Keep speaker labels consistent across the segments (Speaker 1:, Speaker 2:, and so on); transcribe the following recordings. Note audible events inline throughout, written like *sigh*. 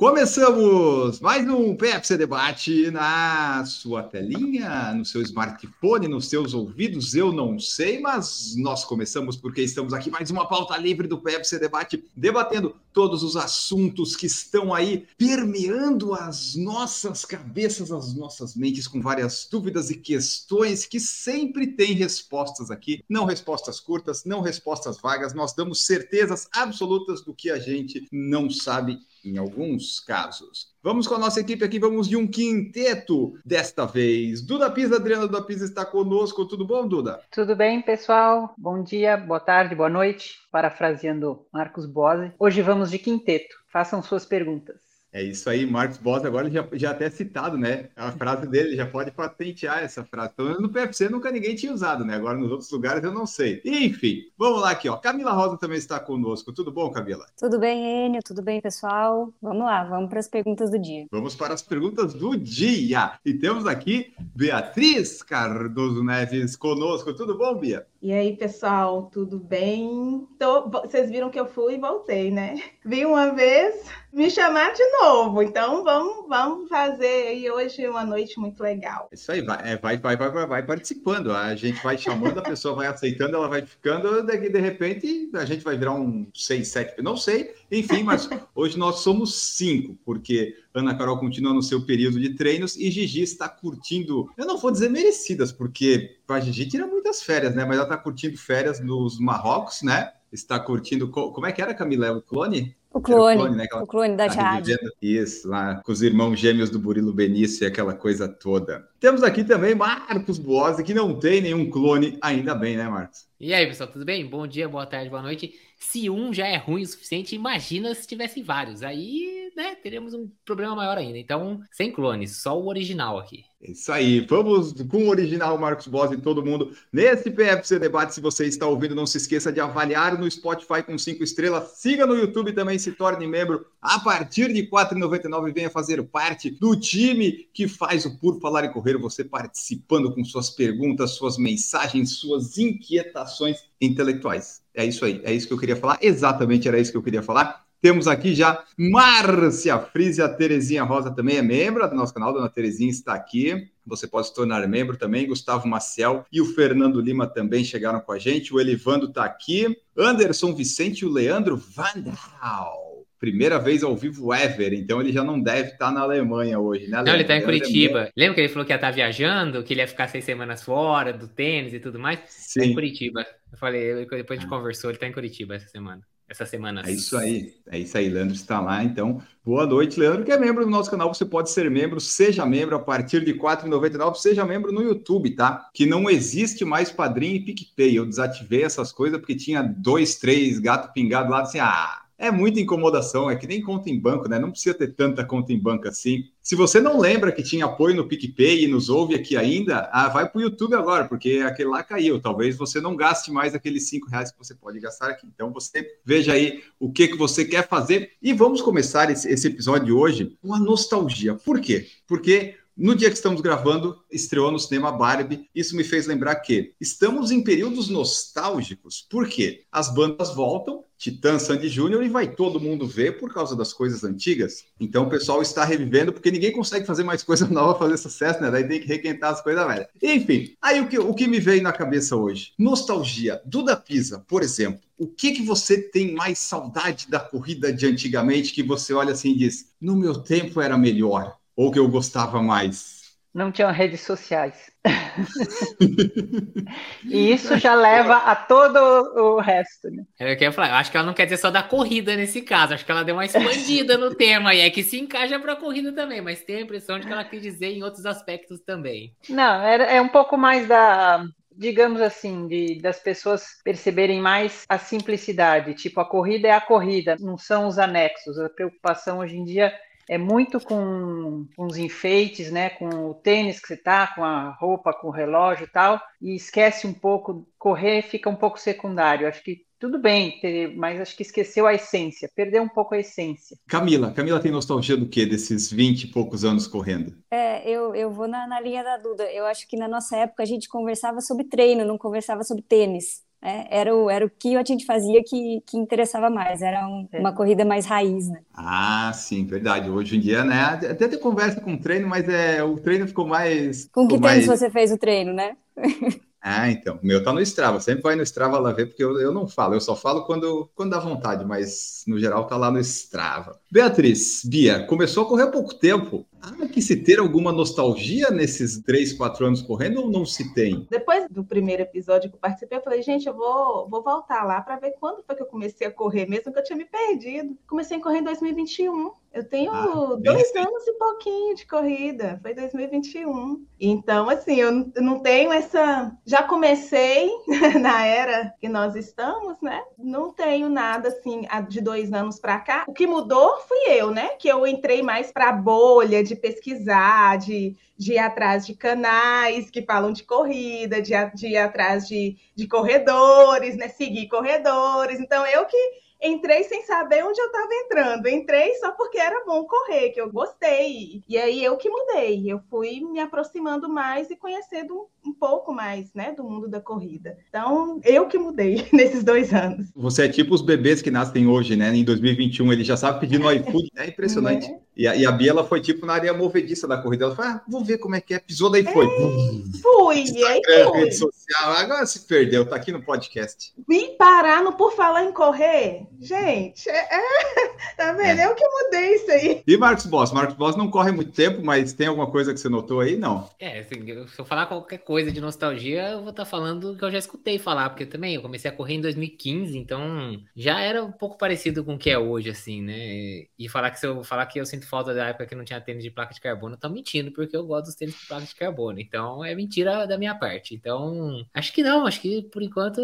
Speaker 1: Começamos mais um PFC Debate na sua telinha, no seu smartphone, nos seus ouvidos. Eu não sei, mas nós começamos porque estamos aqui mais uma pauta livre do PFC Debate, debatendo todos os assuntos que estão aí permeando as nossas cabeças, as nossas mentes, com várias dúvidas e questões que sempre tem respostas aqui. Não respostas curtas, não respostas vagas. Nós damos certezas absolutas do que a gente não sabe em alguns casos. Vamos com a nossa equipe aqui, vamos de um quinteto desta vez. Duda Pisa, Adriana Duda Pisa está conosco. Tudo bom, Duda?
Speaker 2: Tudo bem, pessoal? Bom dia, boa tarde, boa noite. Parafraseando Marcos Bose. Hoje vamos de quinteto. Façam suas perguntas.
Speaker 1: É isso aí, Marcos Boss agora já, já até citado, né? A frase dele já pode patentear essa frase. Então, no PFC nunca ninguém tinha usado, né? Agora nos outros lugares eu não sei. Enfim, vamos lá aqui, ó. Camila Rosa também está conosco. Tudo bom, Camila?
Speaker 3: Tudo bem, Enio? Tudo bem, pessoal? Vamos lá, vamos para as perguntas do dia.
Speaker 1: Vamos para as perguntas do dia. E temos aqui Beatriz Cardoso Neves conosco. Tudo bom, Bia?
Speaker 4: E aí, pessoal, tudo bem? Tô... Vocês viram que eu fui e voltei, né? *laughs* Vim uma vez me chamar de novo. Então vamos, vamos fazer aí hoje uma noite muito legal.
Speaker 1: Isso aí, vai, é, vai, vai, vai, vai, participando. A gente vai chamando, a pessoa vai aceitando, ela vai ficando, daqui de repente a gente vai virar um 6, 7, não sei. Enfim, mas hoje nós somos cinco, porque Ana Carol continua no seu período de treinos e Gigi está curtindo, eu não vou dizer merecidas, porque a Gigi tira muitas férias, né? Mas ela está curtindo férias nos Marrocos, né? Está curtindo. Como é que era, Camila? O clone?
Speaker 3: O clone, o clone, né? o clone da Jade.
Speaker 1: Isso, lá com os irmãos gêmeos do Burilo Benício e aquela coisa toda. Temos aqui também Marcos Boazzi, que não tem nenhum clone, ainda bem, né, Marcos?
Speaker 5: E aí, pessoal, tudo bem? Bom dia, boa tarde, boa noite. Se um já é ruim o suficiente, imagina se tivesse vários. Aí, né, teremos um problema maior ainda. Então, sem clones, só o original aqui.
Speaker 1: Isso aí, vamos com o original Marcos Boss e todo mundo nesse PFC Debate. Se você está ouvindo, não se esqueça de avaliar no Spotify com cinco estrelas. Siga no YouTube também, se torne membro a partir de R$ 4,99 venha fazer parte do time que faz o Por Falar e Correr. Você participando com suas perguntas, suas mensagens, suas inquietações intelectuais. É isso aí, é isso que eu queria falar. Exatamente era isso que eu queria falar. Temos aqui já Márcia Frise, a Terezinha Rosa também é membro do nosso canal, Dona Terezinha está aqui. Você pode se tornar membro também. Gustavo Maciel e o Fernando Lima também chegaram com a gente. O Elivando está aqui. Anderson Vicente e o Leandro Vandal primeira vez ao vivo ever, então ele já não deve estar na Alemanha hoje, né?
Speaker 5: Não, ele está em Curitiba. Lembra que ele falou que ia estar viajando, que ele ia ficar seis semanas fora do tênis e tudo mais? Sim. Tá em Curitiba. Eu falei, depois a gente conversou, ele está em Curitiba essa semana. Essa semana.
Speaker 1: É isso aí, é isso aí. Leandro está lá, então. Boa noite, Leandro, que é membro do nosso canal. Você pode ser membro, seja membro a partir de R$ 4,99, seja membro no YouTube, tá? Que não existe mais padrinho e PicPay. Eu desativei essas coisas porque tinha dois, três gato pingado lá, assim, ah, é muita incomodação, é que nem conta em banco, né? Não precisa ter tanta conta em banco assim. Se você não lembra que tinha apoio no PicPay e nos ouve aqui ainda, ah, vai para o YouTube agora, porque aquele lá caiu. Talvez você não gaste mais aqueles cinco reais que você pode gastar aqui. Então você veja aí o que, que você quer fazer. E vamos começar esse, esse episódio hoje com a nostalgia. Por quê? Porque no dia que estamos gravando, estreou no cinema Barbie. Isso me fez lembrar que estamos em períodos nostálgicos. Por quê? As bandas voltam, Titã, Sandy Júnior, e vai todo mundo ver por causa das coisas antigas. Então o pessoal está revivendo, porque ninguém consegue fazer mais coisa *laughs* nova, fazer sucesso, né? Daí tem que requentar as coisas velhas. Enfim, aí o que, o que me veio na cabeça hoje? Nostalgia. Duda Pisa, por exemplo. O que, que você tem mais saudade da corrida de antigamente que você olha assim e diz: no meu tempo era melhor? Ou que eu gostava mais?
Speaker 2: Não tinham redes sociais. *laughs* e isso já leva a todo o resto, né?
Speaker 5: É eu queria falar, eu acho que ela não quer dizer só da corrida nesse caso, acho que ela deu uma expandida no tema e é que se encaixa para a corrida também, mas tem a impressão de que ela quis dizer em outros aspectos também.
Speaker 2: Não, é, é um pouco mais da, digamos assim, de, das pessoas perceberem mais a simplicidade. Tipo, a corrida é a corrida, não são os anexos. A preocupação hoje em dia é muito com, com os enfeites, né? Com o tênis que você tá, com a roupa, com o relógio e tal, e esquece um pouco, correr fica um pouco secundário. Acho que tudo bem, ter, mas acho que esqueceu a essência, perdeu um pouco a essência.
Speaker 1: Camila, Camila tem nostalgia do quê? Desses 20 e poucos anos correndo?
Speaker 3: É, eu, eu vou na, na linha da Duda. Eu acho que na nossa época a gente conversava sobre treino, não conversava sobre tênis. É, era, o, era o que a gente fazia que, que interessava mais, era um, é. uma corrida mais raiz, né?
Speaker 1: Ah, sim, verdade. Hoje em dia, né? Até tem conversa com o treino, mas é, o treino ficou mais.
Speaker 3: Com
Speaker 1: ficou
Speaker 3: que tênis mais... você fez o treino, né? *laughs*
Speaker 1: Ah, então. O meu tá no Strava. Sempre vai no Strava lá ver, porque eu, eu não falo. Eu só falo quando, quando dá vontade, mas no geral tá lá no Strava. Beatriz, Bia, começou a correr há pouco tempo. Há que se ter alguma nostalgia nesses três, quatro anos correndo ou não se tem?
Speaker 4: Depois do primeiro episódio que eu participei, eu falei, gente, eu vou, vou voltar lá para ver quando foi que eu comecei a correr, mesmo que eu tinha me perdido. Comecei a correr em 2021. Eu tenho ah, dois anos e pouquinho de corrida, foi 2021. Então, assim, eu não tenho essa. Já comecei *laughs* na era que nós estamos, né? Não tenho nada assim de dois anos para cá. O que mudou fui eu, né? Que eu entrei mais para a bolha de pesquisar, de, de ir atrás de canais que falam de corrida, de, de ir atrás de, de corredores, né? Seguir corredores. Então, eu que entrei sem saber onde eu estava entrando. Entrei só porque era bom correr, que eu gostei. E aí eu que mudei. Eu fui me aproximando mais e conhecendo um pouco mais, né, do mundo da corrida. Então, eu que mudei *laughs* nesses dois anos.
Speaker 1: Você é tipo os bebês que nascem hoje, né? Em 2021, ele já sabe pedir no *laughs* iFood. É impressionante. É. E, a, e a Bia, ela foi tipo na área movediça da corrida. Ela falou, ah, vou ver como é que é. Pisou, daí foi.
Speaker 4: É, fui, e aí foi.
Speaker 1: rede social. Agora se perdeu, tá aqui no podcast.
Speaker 4: Vim parar no Por Falar em Correr. Gente, é, é *laughs* tá vendo? É. Eu que mudei isso aí.
Speaker 1: E Marcos Boss? Marcos Boss não corre muito tempo, mas tem alguma coisa que você notou aí? Não.
Speaker 5: É, assim, se eu falar qualquer coisa de nostalgia, eu vou estar tá falando que eu já escutei falar, porque também eu comecei a correr em 2015, então já era um pouco parecido com o que é hoje, assim, né? E falar que se eu falar que eu sinto falta da época que não tinha tênis de placa de carbono, eu tô mentindo, porque eu gosto dos tênis de placa de carbono. Então é mentira da minha parte. Então, acho que não, acho que por enquanto,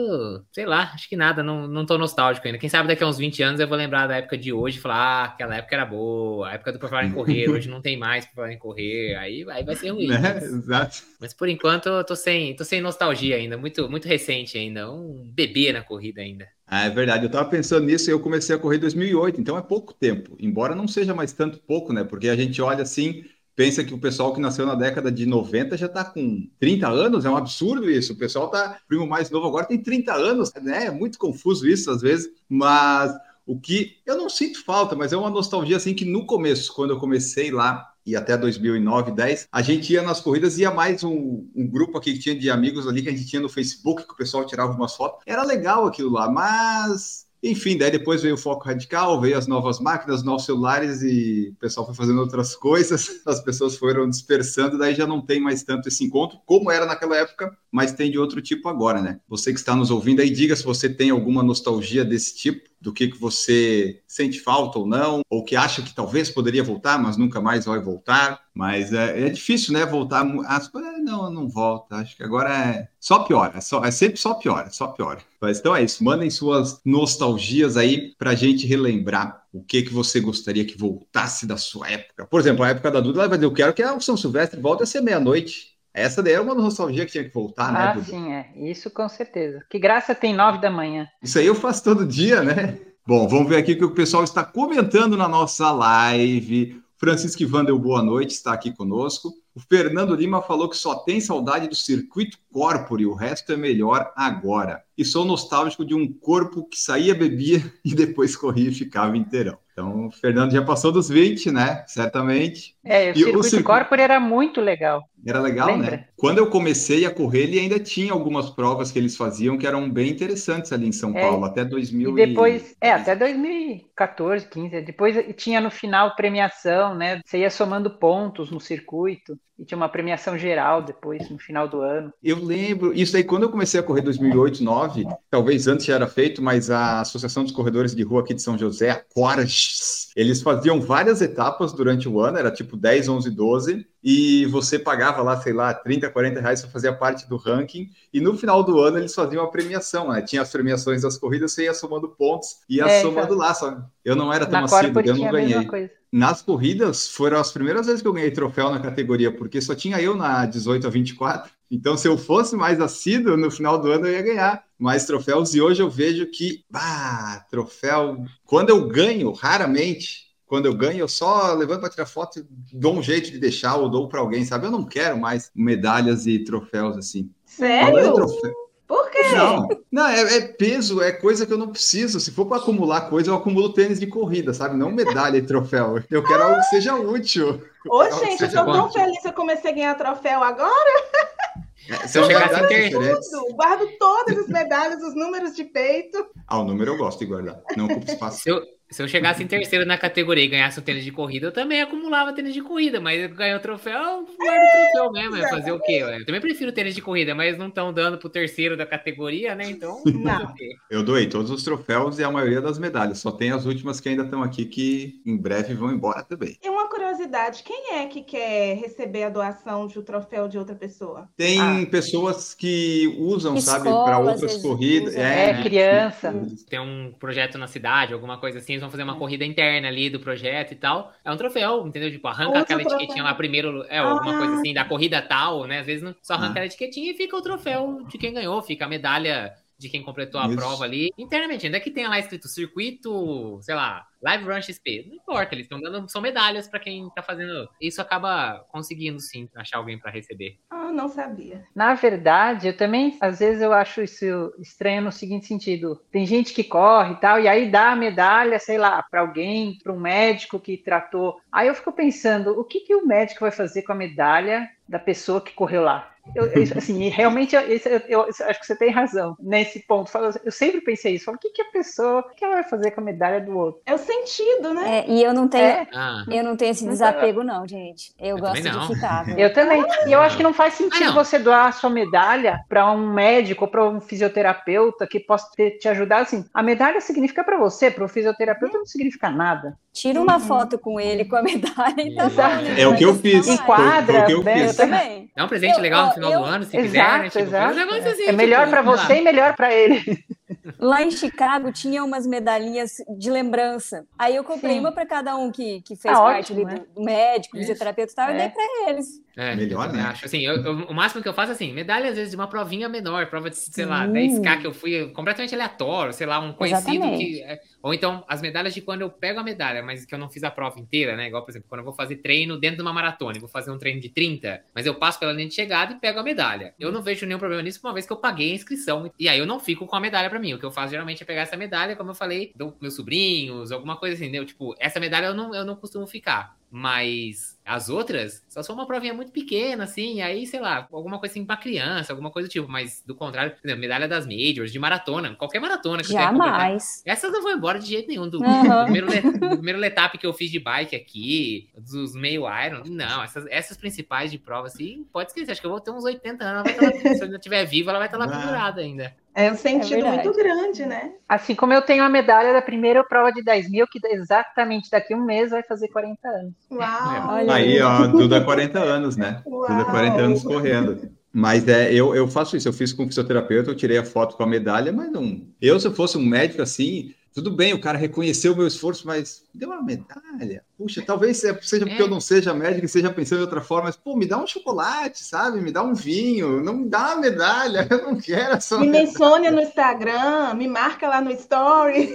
Speaker 5: sei lá, acho que nada, não, não tô nostálgico ainda. Quem sabe daqui a uns 20 anos eu vou lembrar da época de hoje e falar, ah, aquela época era boa, a época do por falar em correr, *laughs* hoje não tem mais por falar em correr, aí, aí vai ser ruim.
Speaker 1: Né? Exato.
Speaker 5: Mas por enquanto eu tô sem tô sem nostalgia ainda, muito, muito recente ainda, um bebê na corrida ainda.
Speaker 1: Ah, é verdade. Eu estava pensando nisso e eu comecei a correr em 2008, então é pouco tempo. Embora não seja mais tanto pouco, né? Porque a gente olha assim, pensa que o pessoal que nasceu na década de 90 já está com 30 anos, é um absurdo isso. O pessoal tá, o primo mais novo agora tem 30 anos, né? É muito confuso isso às vezes, mas o que eu não sinto falta, mas é uma nostalgia assim que no começo, quando eu comecei lá e até 2009, 10, a gente ia nas corridas, ia mais um, um, grupo aqui que tinha de amigos ali que a gente tinha no Facebook, que o pessoal tirava umas fotos. Era legal aquilo lá, mas enfim, daí depois veio o foco radical, veio as novas máquinas, novos celulares e o pessoal foi fazendo outras *laughs* coisas, as pessoas foram dispersando, daí já não tem mais tanto esse encontro, como era naquela época, mas tem de outro tipo agora, né? Você que está nos ouvindo aí, diga se você tem alguma nostalgia desse tipo do que, que você sente falta ou não, ou que acha que talvez poderia voltar, mas nunca mais vai voltar. Mas é, é difícil, né? Voltar. As, não, não volta. Acho que agora é só piora. É, só, é sempre só piora, só piora. Mas então é isso. Mandem suas nostalgias aí para a gente relembrar o que que você gostaria que voltasse da sua época. Por exemplo, a época da Duda, ela vai dizer: Eu quero que a São Silvestre volte a ser meia-noite. Essa daí é uma nostalgia que tinha que voltar, né?
Speaker 2: Ah, sim, é. Isso com certeza. Que graça tem nove da manhã.
Speaker 1: Isso aí eu faço todo dia, né? Bom, vamos ver aqui o que o pessoal está comentando na nossa live. Francisco Ivandel, boa noite, está aqui conosco. O Fernando Lima falou que só tem saudade do circuito corpore, o resto é melhor agora. E sou nostálgico de um corpo que saía, bebia *laughs* e depois corria e ficava inteirão. Então, o Fernando já passou dos 20, né? Certamente.
Speaker 2: É, o e circuito, o circuito corpore era muito legal.
Speaker 1: Era legal, né? Lembra? né? Quando eu comecei a correr, ele ainda tinha algumas provas que eles faziam que eram bem interessantes ali em São é, Paulo, até 2000
Speaker 2: e depois, e... é, até 2014, 15. Depois tinha no final premiação, né? Você ia somando pontos no circuito e tinha uma premiação geral depois no final do ano.
Speaker 1: Eu lembro, isso aí quando eu comecei a correr 2008, 2009, talvez antes já era feito, mas a Associação dos Corredores de Rua aqui de São José, a Corges, eles faziam várias etapas durante o ano, era tipo 10, 11, 12 e você pagava lá, sei lá, 30, 40 reais para fazer parte do ranking, e no final do ano eles faziam a premiação, né? Tinha as premiações das corridas, você ia somando pontos, ia é, somando então... lá, só eu não era tão assíduo, eu não ganhei. Nas corridas, foram as primeiras vezes que eu ganhei troféu na categoria, porque só tinha eu na 18 a 24, então se eu fosse mais assíduo, no final do ano eu ia ganhar mais troféus, e hoje eu vejo que, bah, troféu, quando eu ganho, raramente, quando eu ganho, eu só levanto para tirar foto e dou um jeito de deixar ou dou para alguém, sabe? Eu não quero mais medalhas e troféus assim.
Speaker 4: Sério? Por quê?
Speaker 1: Não, não é, é, peso, é coisa que eu não preciso. Se for para acumular coisa, eu acumulo tênis de corrida, sabe? Não medalha e troféu. Eu quero algo que seja útil.
Speaker 4: Ô, gente, eu tô tão feliz que eu comecei a ganhar troféu agora.
Speaker 5: É, se eu chegasse em terceiro.
Speaker 4: Guardo todas as medalhas, os números de peito.
Speaker 1: Ah, o número eu gosto de guardar. Não ocupa espaço.
Speaker 5: Se eu, se eu chegasse em terceiro na categoria e ganhasse o tênis de corrida, eu também acumulava tênis de corrida, mas eu ganhei o troféu, eu guardo o troféu mesmo, é fazer o quê? Eu também prefiro tênis de corrida, mas não estão dando pro terceiro da categoria, né? Então, não.
Speaker 1: Eu doei todos os troféus e a maioria das medalhas, só tem as últimas que ainda estão aqui que em breve vão embora também.
Speaker 4: E uma curiosidade, quem é que quer receber a doação de um troféu de outra pessoa?
Speaker 1: Tem ah. pessoas que usam, Escola, sabe, para outras corridas.
Speaker 2: É, é, criança.
Speaker 5: Tem um projeto na cidade, alguma coisa assim, eles vão fazer uma corrida interna ali do projeto e tal. É um troféu, entendeu? Tipo, arranca Outro aquela troféu. etiquetinha lá primeiro, é, alguma ah. coisa assim, da corrida tal, né? Às vezes não, só arranca ah. a etiquetinha e fica o troféu de quem ganhou, fica a medalha de quem completou a Isso. prova ali. Internamente, ainda que tenha lá escrito circuito, sei lá, Live Run XP. Não importa, eles estão dando. São medalhas para quem tá fazendo. Isso acaba conseguindo sim achar alguém para receber.
Speaker 4: Ah, não sabia.
Speaker 2: Na verdade, eu também, às vezes, eu acho isso estranho no seguinte sentido: tem gente que corre e tal, e aí dá a medalha, sei lá, para alguém, para um médico que tratou. Aí eu fico pensando, o que, que o médico vai fazer com a medalha da pessoa que correu lá? Eu, eu, assim, realmente, eu, eu, acho que você tem razão nesse ponto. Eu sempre pensei isso. o que, que a pessoa, o que ela vai fazer com a medalha do outro?
Speaker 4: É o sentido, né?
Speaker 3: É, e eu não tenho, é. Ah. eu não tenho esse desapego, não, gente. Eu, gosto de ficar. *laughs*
Speaker 2: Eu também. E eu acho que não faz sentido ah, não. você doar a sua medalha para um médico ou para um fisioterapeuta que possa te ajudar. Assim, a medalha significa para você, para o fisioterapeuta não significa nada.
Speaker 3: Tira uma uhum. foto com ele com a medalha e tá
Speaker 1: bom, né? É o que eu fiz.
Speaker 2: Enquadra.
Speaker 1: Foi, foi o que eu, fiz.
Speaker 3: eu também.
Speaker 5: É um presente eu, legal final eu, do ano, se exato, quiser, né? Tipo, exato.
Speaker 2: Um assim, é melhor tipo, para você lá. e melhor para ele. *laughs*
Speaker 3: Lá em Chicago tinha umas medalhinhas de lembrança. Aí eu comprei Sim. uma para cada um que, que fez ah, parte ótimo, né? do médico, fisioterapeuta e tal, é. e dei para eles.
Speaker 5: É, melhor, né? Acho assim, eu, eu, o máximo que eu faço assim, medalha às vezes de uma provinha menor, prova de, sei lá, 10k que eu fui completamente aleatório, sei lá, um conhecido Exatamente. que. É, ou então as medalhas de quando eu pego a medalha, mas que eu não fiz a prova inteira, né? Igual, por exemplo, quando eu vou fazer treino dentro de uma maratona, eu vou fazer um treino de 30, mas eu passo pela linha de chegada e pego a medalha. Eu não vejo nenhum problema nisso, uma vez que eu paguei a inscrição. E aí eu não fico com a medalha para mim. O que eu faço geralmente é pegar essa medalha, como eu falei, dou meus sobrinhos, alguma coisa assim, entendeu? Tipo, essa medalha eu não, eu não costumo ficar. Mas as outras só são uma provinha muito pequena, assim, aí, sei lá, alguma coisa assim pra criança, alguma coisa do tipo. Mas do contrário, por exemplo, medalha das majors, de maratona, qualquer maratona que
Speaker 3: Jamais.
Speaker 5: eu Essas não vão embora de jeito nenhum. Do, uhum. do *laughs* primeiro, do primeiro letap que eu fiz de bike aqui, dos meio iron, não, essas, essas principais de prova, assim, pode esquecer. Acho que eu vou ter uns 80 anos, ela vai estar lá, se eu não estiver viva, ela vai estar lá pendurada ainda.
Speaker 4: É um sentido é muito grande, né?
Speaker 2: Assim como eu tenho a medalha da primeira prova de 10 mil, que exatamente daqui a um mês vai fazer 40 anos.
Speaker 4: Uau!
Speaker 1: É. Aí, ó, Duda 40 anos, né? Uau. Duda 40 anos correndo. Mas é, eu, eu faço isso, eu fiz com o fisioterapeuta, eu tirei a foto com a medalha, mas não. Eu, se eu fosse um médico assim, tudo bem, o cara reconheceu o meu esforço, mas deu uma medalha. Puxa, talvez seja porque é. eu não seja médico e seja pensando de outra forma, mas, pô, me dá um chocolate, sabe? Me dá um vinho, não me dá uma medalha, *laughs* eu não quero essa
Speaker 4: Me *laughs* mencione no Instagram, me marca lá no story.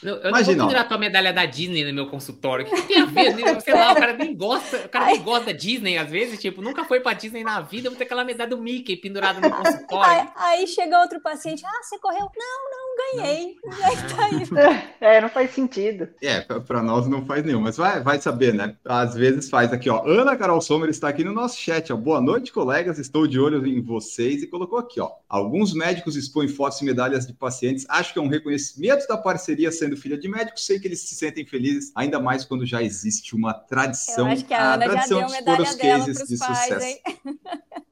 Speaker 5: eu, eu Imagina, não vou tirar tua medalha da Disney no meu consultório. O que tem a ver? Sei lá, o cara nem gosta, o cara nem gosta da Disney, às vezes, tipo, nunca foi pra Disney na vida, vou ter aquela medalha do Mickey pendurada no consultório.
Speaker 3: Aí, aí chega outro paciente, ah, você correu? Não, não, ganhei. Não. *laughs*
Speaker 2: Tá é, não faz sentido.
Speaker 1: É, para nós não faz nenhum, mas vai, vai saber, né? Às vezes faz aqui, ó. Ana Carol Sommer está aqui no nosso chat, ó. Boa noite, colegas. Estou de olho em vocês e colocou aqui, ó. Alguns médicos expõem fotos e medalhas de pacientes. Acho que é um reconhecimento da parceria sendo filha de médico. Sei que eles se sentem felizes, ainda mais quando já existe uma tradição. Eu
Speaker 3: acho que a, Ana já deu medalha dela
Speaker 1: cases de
Speaker 3: pais,
Speaker 1: sucesso.
Speaker 3: Hein? *laughs*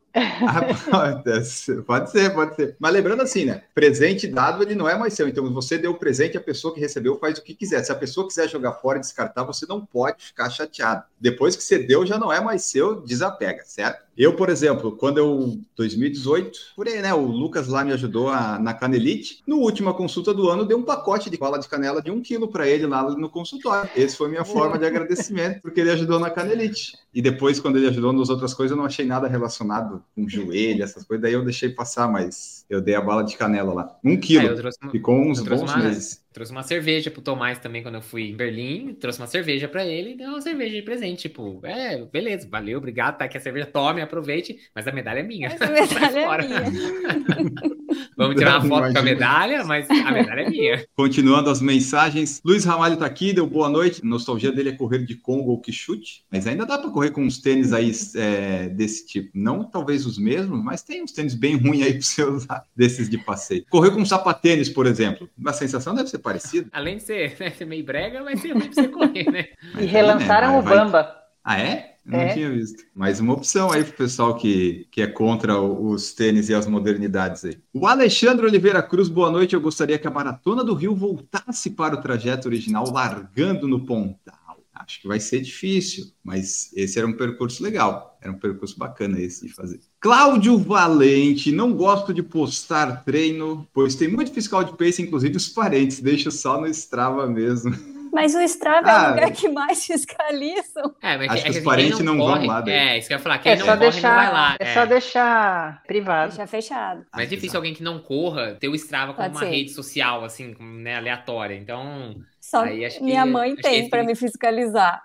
Speaker 1: Pode ser, pode ser. Mas lembrando assim, né? Presente dado, ele não é mais seu. Então, você deu o presente, a pessoa que recebeu faz o que quiser. Se a pessoa quiser jogar fora e descartar, você não pode ficar chateado. Depois que você deu, já não é mais seu, desapega, certo? Eu, por exemplo, quando eu, 2018, por aí, né? O Lucas lá me ajudou a, na Canelite. No última consulta do ano, dei um pacote de bala de canela de um quilo para ele lá no consultório. Esse foi minha forma de agradecimento, porque ele ajudou na Canelite. E depois, quando ele ajudou nas outras coisas, eu não achei nada relacionado com joelho, essas coisas. Daí eu deixei passar, mas eu dei a bala de canela lá. Um quilo.
Speaker 5: Ah,
Speaker 1: Ficou uns bons meses.
Speaker 5: Trouxe uma cerveja pro Tomás também quando eu fui em Berlim. Trouxe uma cerveja para ele e deu uma cerveja de presente. Tipo, é, beleza, valeu, obrigado, tá aqui a cerveja, tome, aproveite, mas a medalha é minha.
Speaker 3: Mas a medalha *laughs* é minha. *laughs*
Speaker 5: Vamos tirar uma foto com a medalha, mas a medalha é minha. *laughs*
Speaker 1: Continuando as mensagens, Luiz Ramalho tá aqui, deu boa noite. A nostalgia dele é correr de Congo ou que chute, mas ainda dá para correr com uns tênis aí é, desse tipo. Não talvez os mesmos, mas tem uns tênis bem ruins aí para você usar desses de passeio. Correr com sapatênis, por exemplo, a sensação deve ser parecida. *laughs*
Speaker 5: Além de ser, né, ser meio brega, vai ser ruim pra você correr, né? *laughs*
Speaker 2: E relançaram né, o Bamba.
Speaker 1: Ah, é? Não é. tinha visto. Mais uma opção aí para o pessoal que, que é contra os tênis e as modernidades aí. O Alexandre Oliveira Cruz, boa noite. Eu gostaria que a Maratona do Rio voltasse para o trajeto original, largando no Pontal. Acho que vai ser difícil, mas esse era um percurso legal. Era um percurso bacana esse de fazer. Cláudio Valente, não gosto de postar treino, pois tem muito fiscal de pace, inclusive os parentes. Deixo só no Strava mesmo. *laughs*
Speaker 3: Mas o Strava ah, é o ah, lugar que mais fiscalizam.
Speaker 5: É, mas
Speaker 1: acho
Speaker 5: é
Speaker 1: que, que os parentes não, não corre, vão lá.
Speaker 5: Daí. É, isso que eu ia falar. Quem
Speaker 2: é
Speaker 5: não
Speaker 2: só
Speaker 5: corre
Speaker 2: deixar,
Speaker 5: não vai lá.
Speaker 2: É, é, só deixar privado.
Speaker 3: Deixar fechado.
Speaker 5: Mas é difícil alguém que não corra ter o Strava como Pode uma ser. rede social, assim, né, aleatória. Então...
Speaker 3: Só minha mãe tem para me fiscalizar.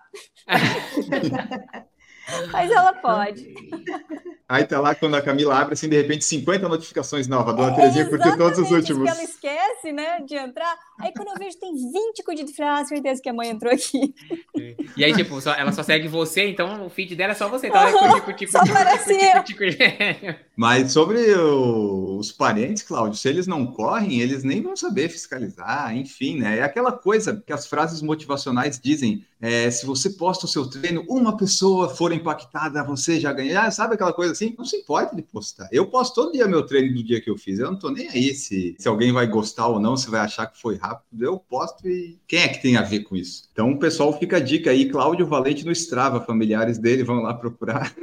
Speaker 3: *laughs* Mas ela pode. *laughs*
Speaker 1: Aí tá lá quando a Camila abre, assim, de repente, 50 notificações novas. Dona é, Terezinha curtiu todos os últimos.
Speaker 3: ela esquece, né, de entrar. Aí quando eu vejo, tem 20 curtidos. Falei, ah, certeza que a mãe entrou aqui.
Speaker 5: E aí, tipo, só, ela só segue você, então o feed dela é só você. Então *laughs* ela curtir, curtir,
Speaker 3: curtir,
Speaker 1: Mas sobre o, os parentes, Cláudio, se eles não correm, eles nem vão saber fiscalizar, enfim, né? É aquela coisa que as frases motivacionais dizem, é, se você posta o seu treino, uma pessoa for impactada, você já ganha. Ah, sabe aquela coisa assim? Não se importa de postar. Eu posto todo dia meu treino do dia que eu fiz. Eu não tô nem aí se, se alguém vai gostar ou não, se vai achar que foi rápido. Eu posto e quem é que tem a ver com isso? Então, o pessoal fica a dica aí. Cláudio Valente no Strava, familiares dele vão lá procurar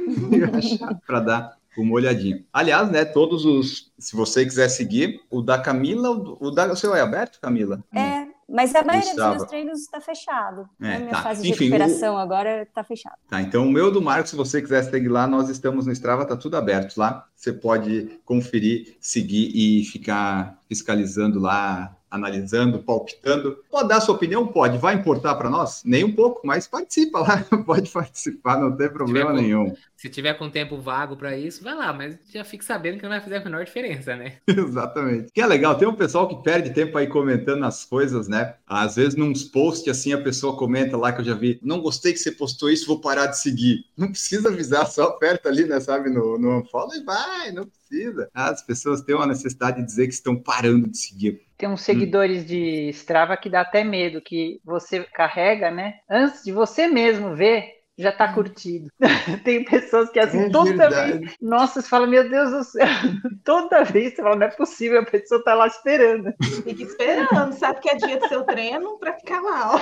Speaker 1: *laughs* para dar uma olhadinha. Aliás, né, todos os, se você quiser seguir, o da Camila, o, da, o seu é aberto, Camila?
Speaker 3: É, mas a maioria dos meus treinos está fechado. É, a minha tá. fase de Enfim, recuperação o... agora está fechado.
Speaker 1: Tá, então o meu do Marcos, se você quiser seguir lá, nós estamos no Strava, tá tudo aberto lá. Você pode conferir, seguir e ficar fiscalizando lá analisando, palpitando. Pode dar sua opinião? Pode. Vai importar para nós? Nem um pouco, mas participa lá. *laughs* Pode participar, não tem problema nenhum.
Speaker 5: Se tiver com tempo vago para isso, vai lá, mas já fique sabendo que não vai fazer a menor diferença, né? *laughs*
Speaker 1: Exatamente. Que é legal, tem um pessoal que perde tempo aí comentando as coisas, né? Às vezes, num posts assim, a pessoa comenta lá que eu já vi: não gostei que você postou isso, vou parar de seguir. *laughs* Não precisa avisar, só aperta ali, né? Sabe, no, no unfollow e vai, não precisa. As pessoas têm uma necessidade de dizer que estão parando de seguir.
Speaker 2: Tem uns seguidores hum. de Strava que dá até medo, que você carrega, né? Antes de você mesmo ver, já tá curtido. *laughs* Tem pessoas que assim, é toda verdade. vez. Nossa, você fala, meu Deus do céu, *laughs* toda vez você fala, não é possível, a pessoa tá lá esperando.
Speaker 4: Fica esperando, sabe que é dia do seu treino para ficar lá, ó.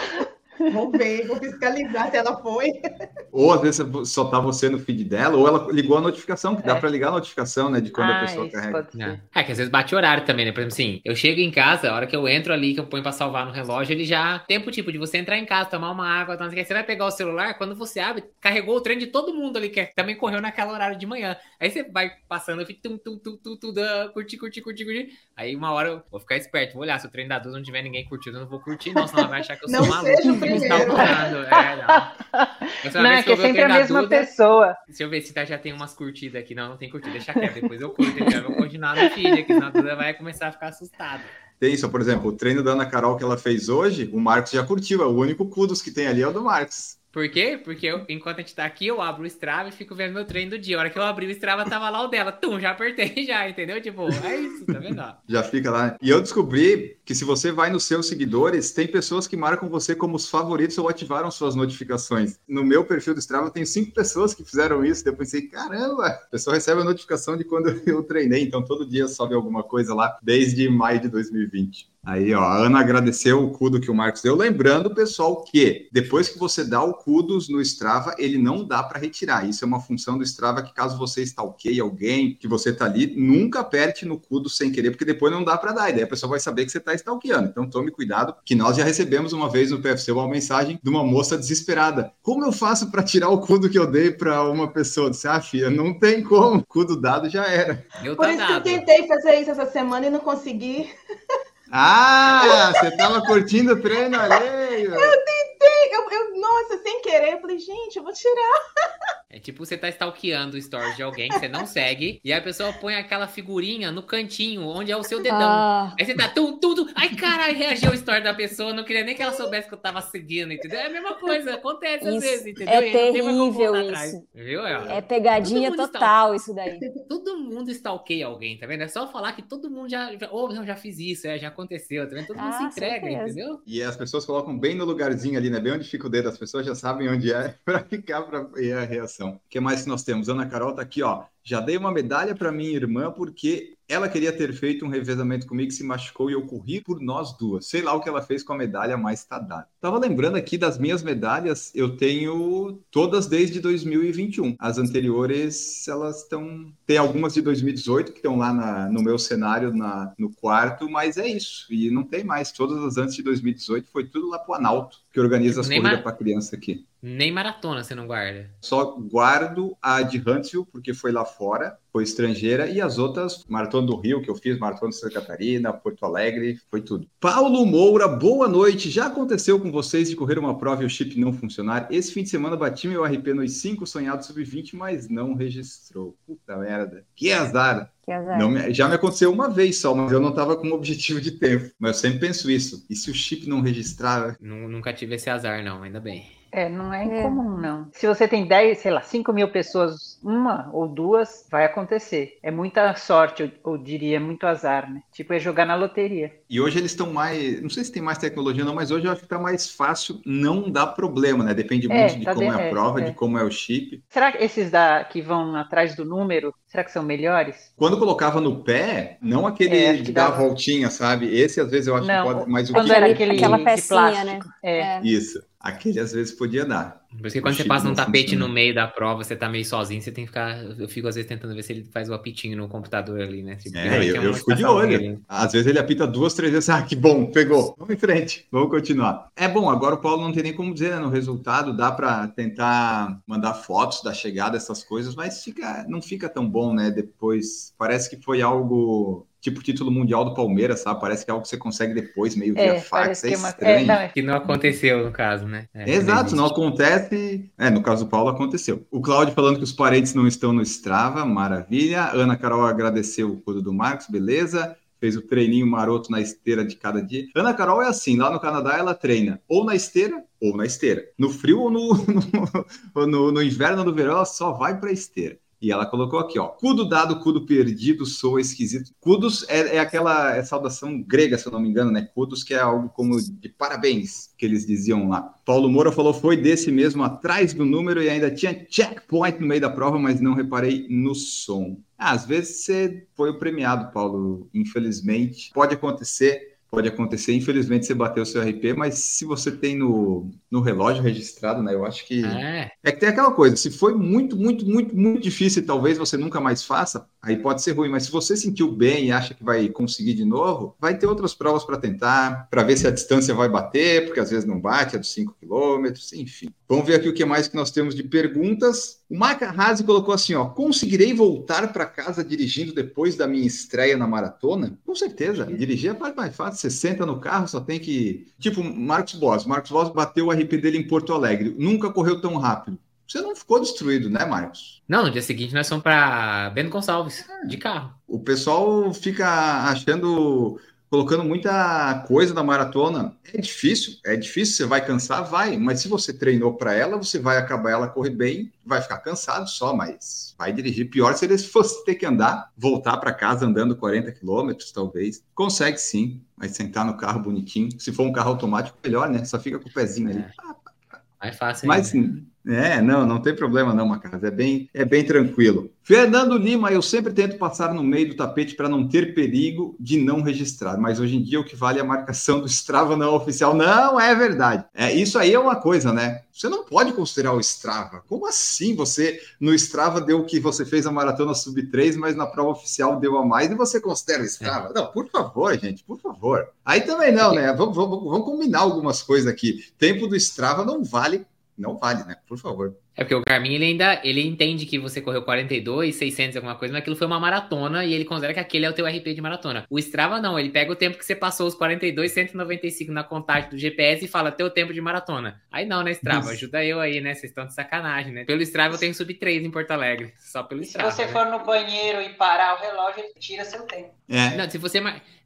Speaker 4: Vou ver, vou fiscalizar se ela foi.
Speaker 1: Ou às vezes só tá você no feed dela, ou ela ligou a notificação, que é. dá para ligar a notificação, né? De quando ah, a pessoa carrega.
Speaker 5: É. é. que às vezes bate horário também, né? Por exemplo, assim, eu chego em casa, a hora que eu entro ali, que eu ponho para salvar no relógio, ele já. Tempo tipo de você entrar em casa, tomar uma água, então, você vai pegar o celular, quando você abre, carregou o treino de todo mundo ali, que também correu naquela horário de manhã. Aí você vai passando, eu fico tum, tum, tum, tum, tum, curtir, curtir, curtir, curtir. Aí uma hora eu vou ficar esperto, vou olhar, se o treino da Duda não tiver ninguém curtindo, eu não vou curtir, não, senão ela vai achar que eu sou
Speaker 4: não
Speaker 5: maluco.
Speaker 4: Seja o primeiro.
Speaker 5: É, não. *laughs*
Speaker 2: Não, é que é sempre a mesma Duda, pessoa.
Speaker 5: Deixa eu ver se tá, já tem umas curtidas aqui. Não, não tem curtida, deixa quieto. Depois eu curto, então eu vou continuar no feed aqui, senão a Duda vai começar a ficar assustada.
Speaker 1: Tem isso, por exemplo, o treino da Ana Carol que ela fez hoje, o Marcos já curtiu. É o único kudos que tem ali é o do Marcos.
Speaker 5: Por quê? Porque eu, enquanto a gente tá aqui, eu abro o Strava e fico vendo meu treino do dia. A hora que eu abri o Strava, tava lá o dela. Tum, já apertei *laughs* já, entendeu? Tipo, é isso, tá vendo?
Speaker 1: Já fica lá. E eu descobri que se você vai nos seus seguidores, tem pessoas que marcam você como os favoritos ou ativaram suas notificações. No meu perfil do Strava, tem cinco pessoas que fizeram isso. Eu pensei, caramba, a pessoa recebe a notificação de quando *laughs* eu treinei. Então, todo dia sobe alguma coisa lá, desde maio de 2020. Aí, ó, a Ana agradeceu o cudo que o Marcos deu. Lembrando, pessoal, que depois que você dá o cudos no Strava, ele não dá para retirar. Isso é uma função do Strava que, caso você stalkeie alguém, que você tá ali, nunca aperte no cudo sem querer, porque depois não dá para dar. E daí a pessoa vai saber que você tá stalkeando. Então, tome cuidado, que nós já recebemos uma vez no PFC uma mensagem de uma moça desesperada. Como eu faço para tirar o cudo que eu dei para uma pessoa? Disse, ah, filha, não tem como. Cudo dado já era.
Speaker 4: Por tá isso dado. que eu tentei fazer isso essa semana e não consegui. *laughs*
Speaker 1: Ah, você estava curtindo o treino alheio.
Speaker 4: Eu tentei, eu, eu, nossa, sem querer, eu falei, gente, eu vou tirar.
Speaker 5: É tipo você tá stalkeando o stories de alguém que você não segue, e a pessoa põe aquela figurinha no cantinho, onde é o seu dedão. Ah. Aí você tá tudo, tudo. Ai, caralho, reagiu o story da pessoa, não queria nem que ela soubesse que eu tava seguindo, entendeu? É a mesma coisa, acontece
Speaker 3: isso
Speaker 5: às vezes, entendeu?
Speaker 3: É terrível isso. Viu? É, é pegadinha total isso daí.
Speaker 5: Todo mundo stalkeia alguém, tá vendo? É só falar que todo mundo já, já ou oh, não, já fiz isso, é, já aconteceu, tá vendo? Todo mundo ah, se entrega, certeza. entendeu?
Speaker 1: E as pessoas colocam bem no lugarzinho ali, né? Bem onde fica o dedo, as pessoas já sabem onde é *laughs* para ficar para ver a reação. O que mais que nós temos? Ana Carol tá aqui, ó. Já dei uma medalha para minha irmã porque ela queria ter feito um revezamento comigo, se machucou e eu corri por nós duas. Sei lá o que ela fez com a medalha, mas tá dado. Tava lembrando aqui das minhas medalhas, eu tenho todas desde 2021. As anteriores, elas estão. Tem algumas de 2018 que estão lá na, no meu cenário na, no quarto, mas é isso. E não tem mais. Todas as antes de 2018 foi tudo lá pro Analto, que organiza tipo, as corridas para criança aqui.
Speaker 5: Nem maratona você não guarda?
Speaker 1: Só guardo a de Huntsville, porque foi lá fora, foi estrangeira, e as outras, Maratona do Rio, que eu fiz, Maratona de Santa Catarina, Porto Alegre, foi tudo. Paulo Moura, boa noite. Já aconteceu com vocês de correr uma prova e o chip não funcionar? Esse fim de semana bati meu RP nos 5 sonhados sub-20, mas não registrou. Puta merda. Que azar. Que azar. Não, já me aconteceu uma vez só, mas eu não estava com objetivo de tempo. Mas eu sempre penso isso. E se o chip não registrar?
Speaker 5: Nunca tive esse azar, não, ainda bem.
Speaker 2: É, não é incomum, é. não. Se você tem 10, sei lá, 5 mil pessoas, uma ou duas, vai acontecer. É muita sorte, eu, eu diria, é muito azar, né? Tipo, é jogar na loteria.
Speaker 1: E hoje eles estão mais. Não sei se tem mais tecnologia, não, mas hoje eu acho que está mais fácil, não dá problema, né? Depende é, muito de tá como é a prova, é, de como é o chip.
Speaker 2: Será que esses da, que vão atrás do número, será que são melhores?
Speaker 1: Quando colocava no pé, não aquele é, de dar a voltinha, sabe? Esse às vezes eu acho não, que pode. Mas
Speaker 2: o quando que... era aquele
Speaker 3: aquela pecinha, né?
Speaker 1: É. Isso. Aquele às vezes podia dar.
Speaker 5: Por isso que quando o você passa um tapete funciona. no meio da prova, você tá meio sozinho, você tem que ficar. Eu fico às vezes tentando ver se ele faz o apitinho no computador ali, né?
Speaker 1: Tipo, é, eu, eu fico de olho. Às vezes ele apita duas, três vezes. *laughs* Ah, que bom, pegou. Vamos em frente, vamos continuar. É bom, agora o Paulo não tem nem como dizer, né? No resultado, dá para tentar mandar fotos da chegada, essas coisas, mas fica, não fica tão bom, né? Depois parece que foi algo tipo título mundial do Palmeiras, sabe? Parece que é algo que você consegue depois, meio é, via fax. É, é, uma... estranho. É,
Speaker 5: não, é... Que não aconteceu, no caso, né?
Speaker 1: É, Exato, não acontece. É, no caso do Paulo aconteceu. O Cláudio falando que os parentes não estão no Strava, maravilha. Ana Carol agradeceu o cudo do Marcos, beleza fez o treininho maroto na esteira de cada dia. Ana Carol é assim, lá no Canadá ela treina ou na esteira ou na esteira. No frio ou no, *laughs* no, no, no inverno ou no verão, ela só vai para a esteira. E ela colocou aqui, ó, cudo dado, cudo perdido, sou esquisito. Cudos é, é aquela é saudação grega, se eu não me engano, né? Cudos que é algo como de parabéns, que eles diziam lá. Paulo Moura falou, foi desse mesmo, atrás do número, e ainda tinha checkpoint no meio da prova, mas não reparei no som. Ah, às vezes você foi o premiado, Paulo, infelizmente. Pode acontecer, pode acontecer. Infelizmente você bateu o seu RP, mas se você tem no, no relógio registrado, né? Eu acho que. É. é que tem aquela coisa: se foi muito, muito, muito, muito difícil, talvez você nunca mais faça, aí pode ser ruim. Mas se você sentiu bem e acha que vai conseguir de novo, vai ter outras provas para tentar, para ver se a distância vai bater, porque às vezes não bate, é dos 5 quilômetros, enfim. Vamos ver aqui o que mais que nós temos de perguntas. O Mike Arrasi colocou assim, ó, conseguirei voltar para casa dirigindo depois da minha estreia na maratona? Com certeza, dirigir é a parte mais fácil, você senta no carro, só tem que... Tipo, Marcos Boss, Marcos Boss bateu o RP dele em Porto Alegre, nunca correu tão rápido. Você não ficou destruído, né, Marcos?
Speaker 5: Não, no dia seguinte nós fomos para Bento Gonçalves, de carro.
Speaker 1: O pessoal fica achando colocando muita coisa na maratona. É difícil, é difícil, você vai cansar, vai, mas se você treinou para ela, você vai acabar ela correr bem, vai ficar cansado só, mas vai dirigir. Pior se ele fosse ter que andar, voltar para casa andando 40 quilômetros, talvez. Consegue sim, mas sentar no carro bonitinho. Se for um carro automático, melhor, né? Só fica com o pezinho ali.
Speaker 5: É fácil.
Speaker 1: Mas sim. É, não, não tem problema não, Macas, é bem, é bem tranquilo. Fernando Lima, eu sempre tento passar no meio do tapete para não ter perigo de não registrar, mas hoje em dia o que vale é a marcação do Strava não oficial. Não é verdade. É, isso aí é uma coisa, né? Você não pode considerar o Strava. Como assim você no Strava deu o que você fez a maratona sub 3, mas na prova oficial deu a mais e você considera o Strava? É. Não, por favor, gente, por favor. Aí também não, né? Vamos, vamos, vamos combinar algumas coisas aqui. Tempo do Strava não vale não vale, né? Por favor.
Speaker 5: É porque o Garmin ele ainda ele entende que você correu 42, 600 alguma coisa, mas aquilo foi uma maratona e ele considera que aquele é o teu RP de maratona. O Strava não, ele pega o tempo que você passou os 42, 195 na contagem do GPS e fala teu tempo de maratona. Aí não, né, Strava? Isso. Ajuda eu aí, né? Vocês estão de sacanagem, né? Pelo Strava eu tenho sub 3 em Porto Alegre, só pelo Strava.
Speaker 2: Se você
Speaker 5: né?
Speaker 2: for no banheiro e parar o relógio, ele tira seu tempo.
Speaker 5: É. Não, se você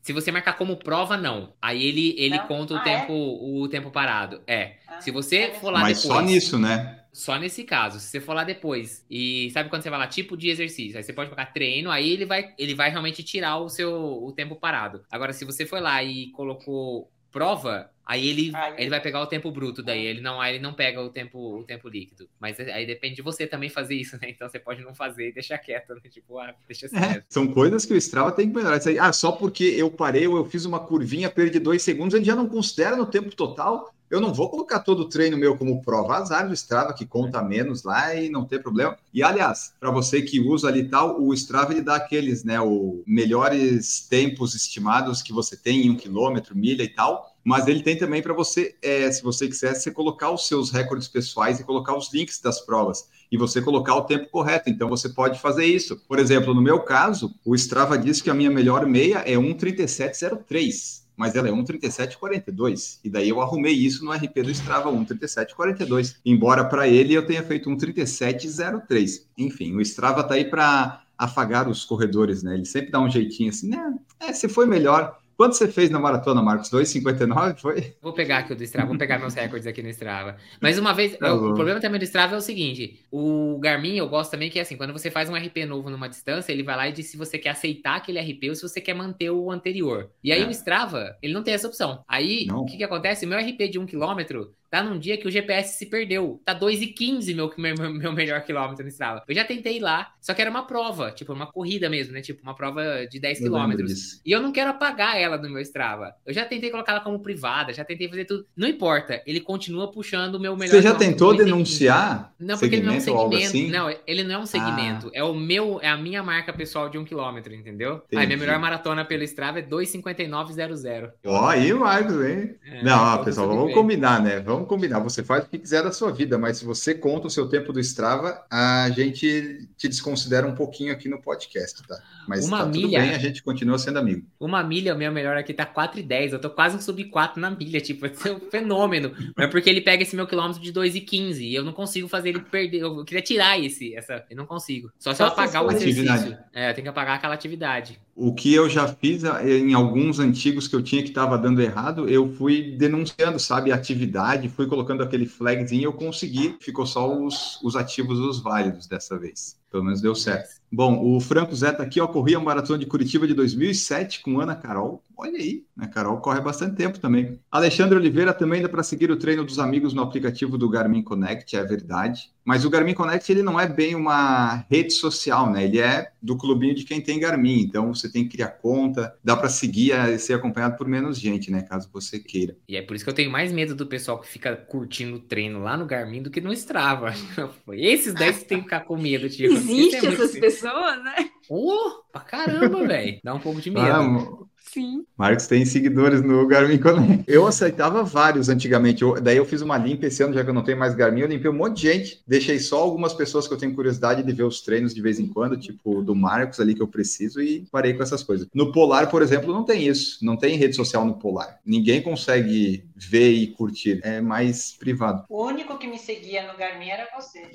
Speaker 5: se você marcar como prova, não. Aí ele, ele conta o ah, tempo é? o tempo parado. É. Ah, se você for lá
Speaker 1: Mas
Speaker 5: depois.
Speaker 1: Mas só nisso, né?
Speaker 5: Só nesse caso, se você for lá depois e sabe quando você vai lá tipo de exercício, aí você pode colocar treino, aí ele vai ele vai realmente tirar o seu o tempo parado. Agora se você foi lá e colocou prova, aí ele, aí ele vai pegar o tempo bruto daí, ele não aí ele não pega o tempo o tempo líquido. Mas aí depende de você também fazer isso, né? *laughs* Então você pode não fazer e deixar quieto, né? Tipo, ah, deixa assim.
Speaker 1: É, são coisas que o Strava tem que melhorar. Isso aí, ah, só porque eu parei ou eu fiz uma curvinha, perdi dois segundos, ele já não considera no tempo total eu não vou colocar todo o treino meu como prova, azar do Strava, que conta menos lá e não tem problema. E, aliás, para você que usa ali tal, o Strava ele dá aqueles, né, o melhores tempos estimados que você tem em um quilômetro, milha e tal, mas ele tem também para você, é, se você quiser, você colocar os seus recordes pessoais e colocar os links das provas e você colocar o tempo correto. Então você pode fazer isso. Por exemplo, no meu caso, o Strava diz que a minha melhor meia é 1:37:03 mas ela é 1,37,42. E daí eu arrumei isso no RP do Strava 1,37,42. Embora para ele eu tenha feito 1,37,03. Enfim, o Strava tá aí para afagar os corredores, né? Ele sempre dá um jeitinho assim, né? É, se foi melhor, Quanto você fez na maratona, Marcos? 2,59 foi?
Speaker 5: Vou pegar aqui o do Strava, vou pegar meus recordes aqui no Strava. Mas uma vez, tá o, o, problema também do Strava é o seguinte: o Garmin eu gosto também que é assim, quando você faz um RP novo numa distância, ele vai lá e diz se você quer aceitar aquele RP ou se você quer manter o anterior. E aí é. o Strava, ele não tem essa opção. Aí, o que, que acontece? Meu RP de um quilômetro Tá num dia que o GPS se perdeu. Tá 2,15 meu, meu, meu melhor quilômetro no Strava. Eu já tentei ir lá, só que era uma prova, tipo, uma corrida mesmo, né? Tipo, uma prova de 10 quilômetros. E eu não quero apagar ela do meu Strava. Eu já tentei colocar ela como privada, já tentei fazer tudo. Não importa, ele continua puxando o meu melhor
Speaker 1: Você já tentou denunciar?
Speaker 5: Não, porque ele não é um segmento. Assim? Não, ele não é um segmento. Ah. É o meu, é a minha marca pessoal de um quilômetro, entendeu? Entendi. Aí minha melhor maratona pelo Strava é 2,59,00.
Speaker 1: Ó, aí, Marcos, hein? É, não, pessoal, vamos combinar, né? Vamos vamos combinar, você faz o que quiser da sua vida, mas se você conta o seu tempo do Strava, a gente te desconsidera um pouquinho aqui no podcast, tá? Mas uma tá milha, bem, a gente continua sendo amigo.
Speaker 5: Uma milha, o meu melhor aqui tá 4,10. Eu tô quase um sub 4 na milha, tipo, é um fenômeno. é porque ele pega esse meu quilômetro de 2,15 e eu não consigo fazer ele perder. Eu queria tirar esse, essa. Eu não consigo. Só se eu apagar o exercício. É, eu tenho que apagar aquela atividade.
Speaker 1: O que eu já fiz em alguns antigos que eu tinha que estava dando errado, eu fui denunciando, sabe, a atividade, fui colocando aquele flagzinho e eu consegui. Ficou só os, os ativos os válidos dessa vez. Pelo menos deu certo. Bom, o Franco Zé tá aqui, ó, corria a maratona de Curitiba de 2007 com Ana Carol. Olha aí, né? Carol corre bastante tempo também. Alexandre Oliveira também dá para seguir o treino dos amigos no aplicativo do Garmin Connect, é verdade. Mas o Garmin Connect ele não é bem uma rede social, né? Ele é do clubinho de quem tem Garmin. Então você tem que criar conta, dá para seguir e ser acompanhado por menos gente, né? Caso você queira.
Speaker 5: E é por isso que eu tenho mais medo do pessoal que fica curtindo o treino lá no Garmin do que no Strava. *laughs* Esses 10 que tem que ficar com medo, tipo.
Speaker 3: Existe é essas pessoas, né?
Speaker 5: Oh, pra caramba, velho. Dá um pouco de medo. Ah,
Speaker 3: Sim.
Speaker 1: Marcos tem seguidores no Garmin Connect. Eu aceitava vários antigamente. Eu, daí eu fiz uma limpa esse ano, já que eu não tenho mais Garmin, eu limpei um monte de gente. Deixei só algumas pessoas que eu tenho curiosidade de ver os treinos de vez em quando, tipo do Marcos ali que eu preciso, e parei com essas coisas. No Polar, por exemplo, não tem isso. Não tem rede social no Polar. Ninguém consegue ver e curtir. É mais privado.
Speaker 2: O único que me seguia no Garmin era você.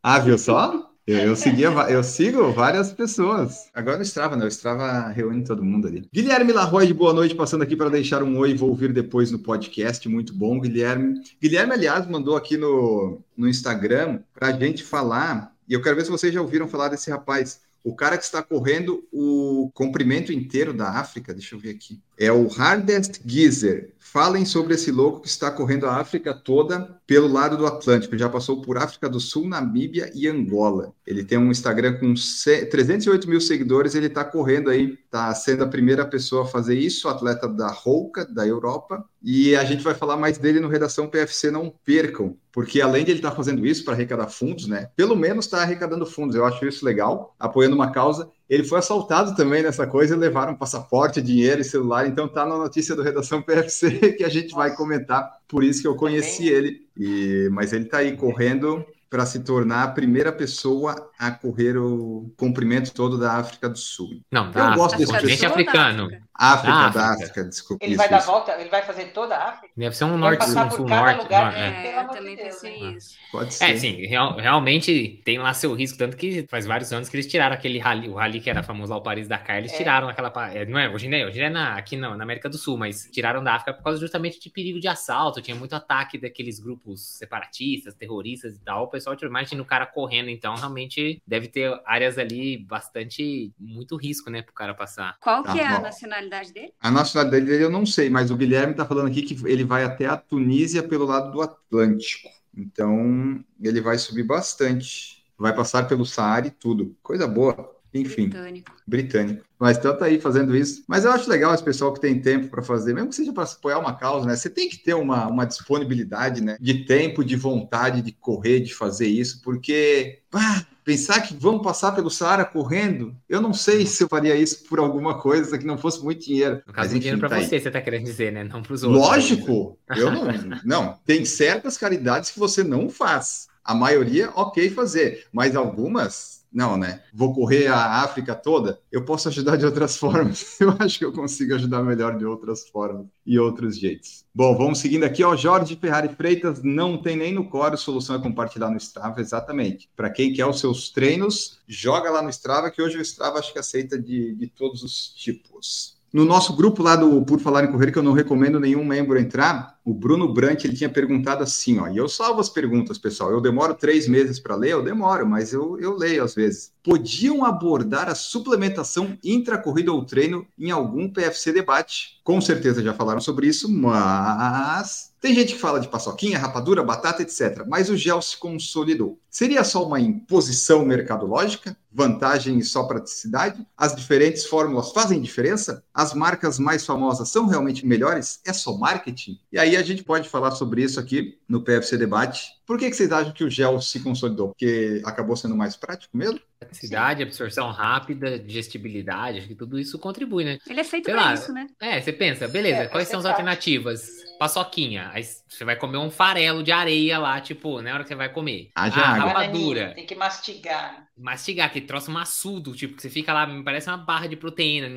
Speaker 1: Ah, viu só? Eu, eu, seguia, eu sigo várias pessoas. Agora no Strava, né? O Strava reúne todo mundo ali. Guilherme Larroy, boa noite, passando aqui para deixar um oi, vou ouvir depois no podcast. Muito bom, Guilherme. Guilherme, aliás, mandou aqui no, no Instagram para a gente falar, e eu quero ver se vocês já ouviram falar desse rapaz. O cara que está correndo o comprimento inteiro da África, deixa eu ver aqui, é o Hardest Geezer. Falem sobre esse louco que está correndo a África toda pelo lado do Atlântico. Já passou por África do Sul, Namíbia e Angola. Ele tem um Instagram com 308 mil seguidores. Ele está correndo aí, está sendo a primeira pessoa a fazer isso, atleta da Rouca, da Europa. E a gente vai falar mais dele no Redação PFC. Não percam, porque além de ele estar tá fazendo isso para arrecadar fundos, né? Pelo menos está arrecadando fundos. Eu acho isso legal, apoiando uma causa ele foi assaltado também nessa coisa e levaram passaporte, dinheiro e celular. Então tá na notícia do Redação PFC *laughs* que a gente vai comentar. Por isso que eu conheci ele. E, mas ele tá aí correndo para se tornar a primeira pessoa a correr o comprimento todo da África do Sul.
Speaker 5: Não, da eu África, gosto desse continente africano.
Speaker 1: África, da África, da África desculpa.
Speaker 2: Ele isso, vai dar volta, ele vai fazer toda a África?
Speaker 5: Deve ser um norte, um sul norte.
Speaker 3: Lugar, é, eu também pensei né? isso.
Speaker 1: Pode ser.
Speaker 5: É, sim, real, realmente tem lá seu risco, tanto que faz vários anos que eles tiraram aquele rally, o rally que era famoso lá, o Paris Dakar, eles é. tiraram aquela, é, não é, hoje não é, hoje é na, aqui não, na América do Sul, mas tiraram da África por causa justamente de perigo de assalto, tinha muito ataque daqueles grupos separatistas, terroristas e tal, o pessoal, imagina o cara correndo, então realmente deve ter áreas ali bastante, muito risco, né, pro cara passar.
Speaker 3: Qual que tá, é a nacionalidade dele?
Speaker 1: A nacionalidade dele eu não sei, mas o Guilherme tá falando aqui que ele vai até a Tunísia pelo lado do Atlântico. Então, ele vai subir bastante. Vai passar pelo Saara e tudo. Coisa boa. Enfim.
Speaker 3: Britânico.
Speaker 1: Britânico. Mas tanto aí fazendo isso. Mas eu acho legal esse pessoal que tem tempo para fazer, mesmo que seja para apoiar uma causa, né? Você tem que ter uma, uma disponibilidade, né? De tempo, de vontade de correr, de fazer isso, porque pá, pensar que vamos passar pelo Saara correndo, eu não sei se eu faria isso por alguma coisa que não fosse muito dinheiro.
Speaker 5: No caso, Mas, enfim, dinheiro para tá você, aí. você está querendo dizer, né? Não para os
Speaker 1: outros. Lógico, eu não. Não, tem certas caridades que você não faz. A maioria, ok fazer, mas algumas não, né? Vou correr a África toda. Eu posso ajudar de outras *laughs* formas. Eu acho que eu consigo ajudar melhor de outras formas e outros jeitos. Bom, vamos seguindo aqui. Ó, Jorge Ferrari Freitas não tem nem no Core solução é compartilhar no Strava, exatamente. Para quem quer os seus treinos, joga lá no Strava, que hoje o Strava acho que aceita de, de todos os tipos. No nosso grupo lá do Por Falar em Correr, que eu não recomendo nenhum membro entrar, o Bruno Brant ele tinha perguntado assim, ó, e eu salvo as perguntas, pessoal. Eu demoro três meses para ler, eu demoro, mas eu, eu leio às vezes. Podiam abordar a suplementação intra-corrida ou treino em algum PFC debate? Com certeza já falaram sobre isso, mas tem gente que fala de paçoquinha, rapadura, batata, etc. Mas o gel se consolidou. Seria só uma imposição mercadológica? Vantagem e só praticidade? As diferentes fórmulas fazem diferença? As marcas mais famosas são realmente melhores? É só marketing? E aí a gente pode falar sobre isso aqui no PFC Debate. Por que, que vocês acham que o gel se consolidou? Porque acabou sendo mais prático mesmo?
Speaker 5: Praticidade, absorção rápida, digestibilidade, acho que tudo isso contribui, né?
Speaker 3: Ele é feito para isso, né?
Speaker 5: É, você pensa, beleza, é, quais são as alternativas? Paçoquinha, aí você vai comer um farelo de areia lá, tipo, na hora que você vai comer.
Speaker 1: Ah, já ah,
Speaker 2: rapadura. Tem que mastigar
Speaker 5: mastigar, que troço maçudo, tipo, que você fica lá, me parece uma barra de proteína,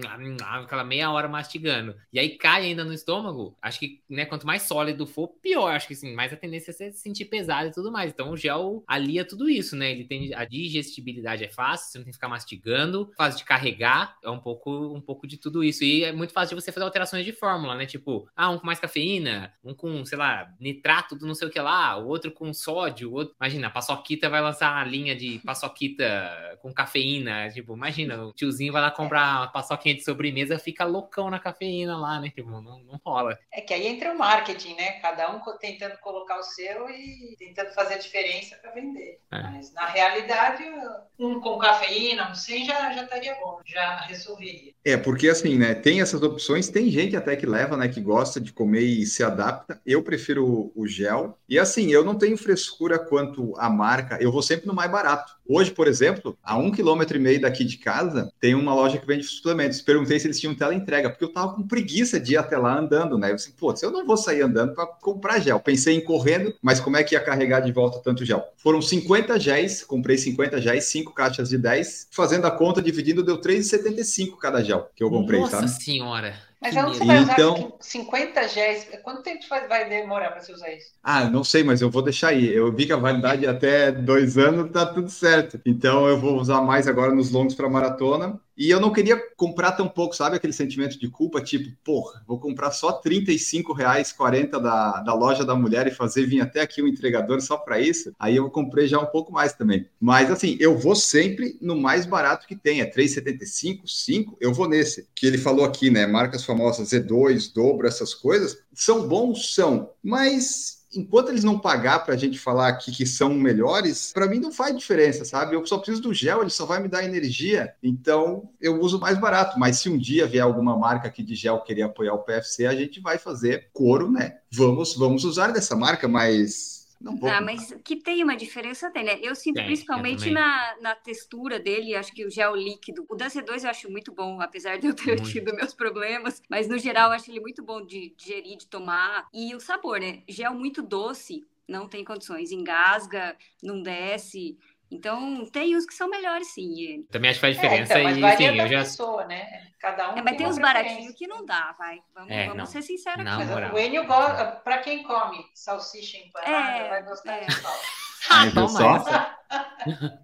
Speaker 5: aquela meia hora mastigando. E aí cai ainda no estômago. Acho que, né, quanto mais sólido for, pior. Acho que sim, mais a tendência é você se sentir pesado e tudo mais. Então o gel alia tudo isso, né? Ele tem a digestibilidade é fácil, você não tem que ficar mastigando, fácil de carregar, é um pouco, um pouco de tudo isso. E é muito fácil de você fazer alterações de fórmula, né? Tipo, ah, um com mais cafeína, um com, sei lá, nitrato do não sei o que lá, o outro com sódio, o outro. Imagina, a paçoquita vai lançar a linha de paçoquita com cafeína. Tipo, imagina, o tiozinho vai lá comprar uma paçoquinha de sobremesa, fica loucão na cafeína lá, né? Tipo, não, não rola.
Speaker 2: É que aí entra o marketing, né? Cada um tentando colocar o seu e tentando fazer a diferença para vender. É. Mas na realidade, um com cafeína, um sem já, já estaria bom, já resolveria.
Speaker 1: É, porque assim, né? Tem essas opções, tem gente até que leva, né? Que gosta de comer e se adapta. Eu prefiro o gel. E assim, eu não tenho frescura quanto a marca, eu vou sempre no mais barato. Hoje, por exemplo, a um quilômetro e meio daqui de casa, tem uma loja que vende suplementos. Perguntei se eles tinham tela entrega, porque eu tava com preguiça de ir até lá andando, né? Eu disse, pô, eu não vou sair andando para comprar gel. Pensei em correndo, mas como é que ia carregar de volta tanto gel? Foram 50 géis, comprei 50 géis, 5 caixas de 10, fazendo a conta, dividindo, deu 3,75 cada gel que eu comprei,
Speaker 5: Nossa
Speaker 1: tá?
Speaker 5: senhora!
Speaker 6: Mas onde você
Speaker 5: medo.
Speaker 6: vai
Speaker 1: Então-
Speaker 6: usar 50 géis? Quanto tempo vai- vai demorar para você usar isso?
Speaker 1: Ah, não sei, mas eu vou deixar aí. Eu vi que a validade até dois anos tá tudo certo. Então eu vou usar mais agora nos longos para maratona. E eu não queria comprar tão pouco, sabe? Aquele sentimento de culpa, tipo, porra, vou comprar só 35 reais 40 da, da loja da mulher e fazer vir até aqui um entregador só para isso. Aí eu comprei já um pouco mais também. Mas assim, eu vou sempre no mais barato que tem. É 3,75, 5, eu vou nesse. Que ele falou aqui, né? Marcas famosas Z2, dobro, essas coisas. São bons? São. Mas enquanto eles não pagar para a gente falar aqui que são melhores, para mim não faz diferença, sabe? Eu só preciso do gel, ele só vai me dar energia, então eu uso mais barato. Mas se um dia vier alguma marca aqui de gel querer apoiar o PFC, a gente vai fazer couro, né? Vamos, vamos usar dessa marca, mas não vou.
Speaker 3: Ah, mas que tem uma diferença, tem, né? Eu sinto
Speaker 5: Tem, eu
Speaker 3: principalmente
Speaker 5: também.
Speaker 3: na, na textura dele, acho que o gel líquido. O da C2 eu acho muito bom, apesar de eu ter
Speaker 5: Muito.
Speaker 3: tido meus problemas, mas no geral eu acho ele muito bom de digerir, de tomar. E o sabor, né? Gel muito doce, não tem condições, engasga, não desce. Então, tem uns que são melhores, sim.
Speaker 5: Também acho que faz
Speaker 6: É,
Speaker 5: diferença
Speaker 6: então, mas
Speaker 5: e sim,
Speaker 6: da
Speaker 5: eu já.
Speaker 6: pessoa, né? Cada um
Speaker 3: É, mas tem uns baratinhos que não dá, vai. Vamos,
Speaker 5: É,
Speaker 3: vamos
Speaker 5: não.
Speaker 3: ser sinceros
Speaker 5: Na
Speaker 3: aqui.
Speaker 6: Mas o Enio gosta, pra quem come salsicha empanada,
Speaker 3: É,
Speaker 6: vai gostar
Speaker 3: é.
Speaker 6: de sal.
Speaker 1: Viu
Speaker 5: toma.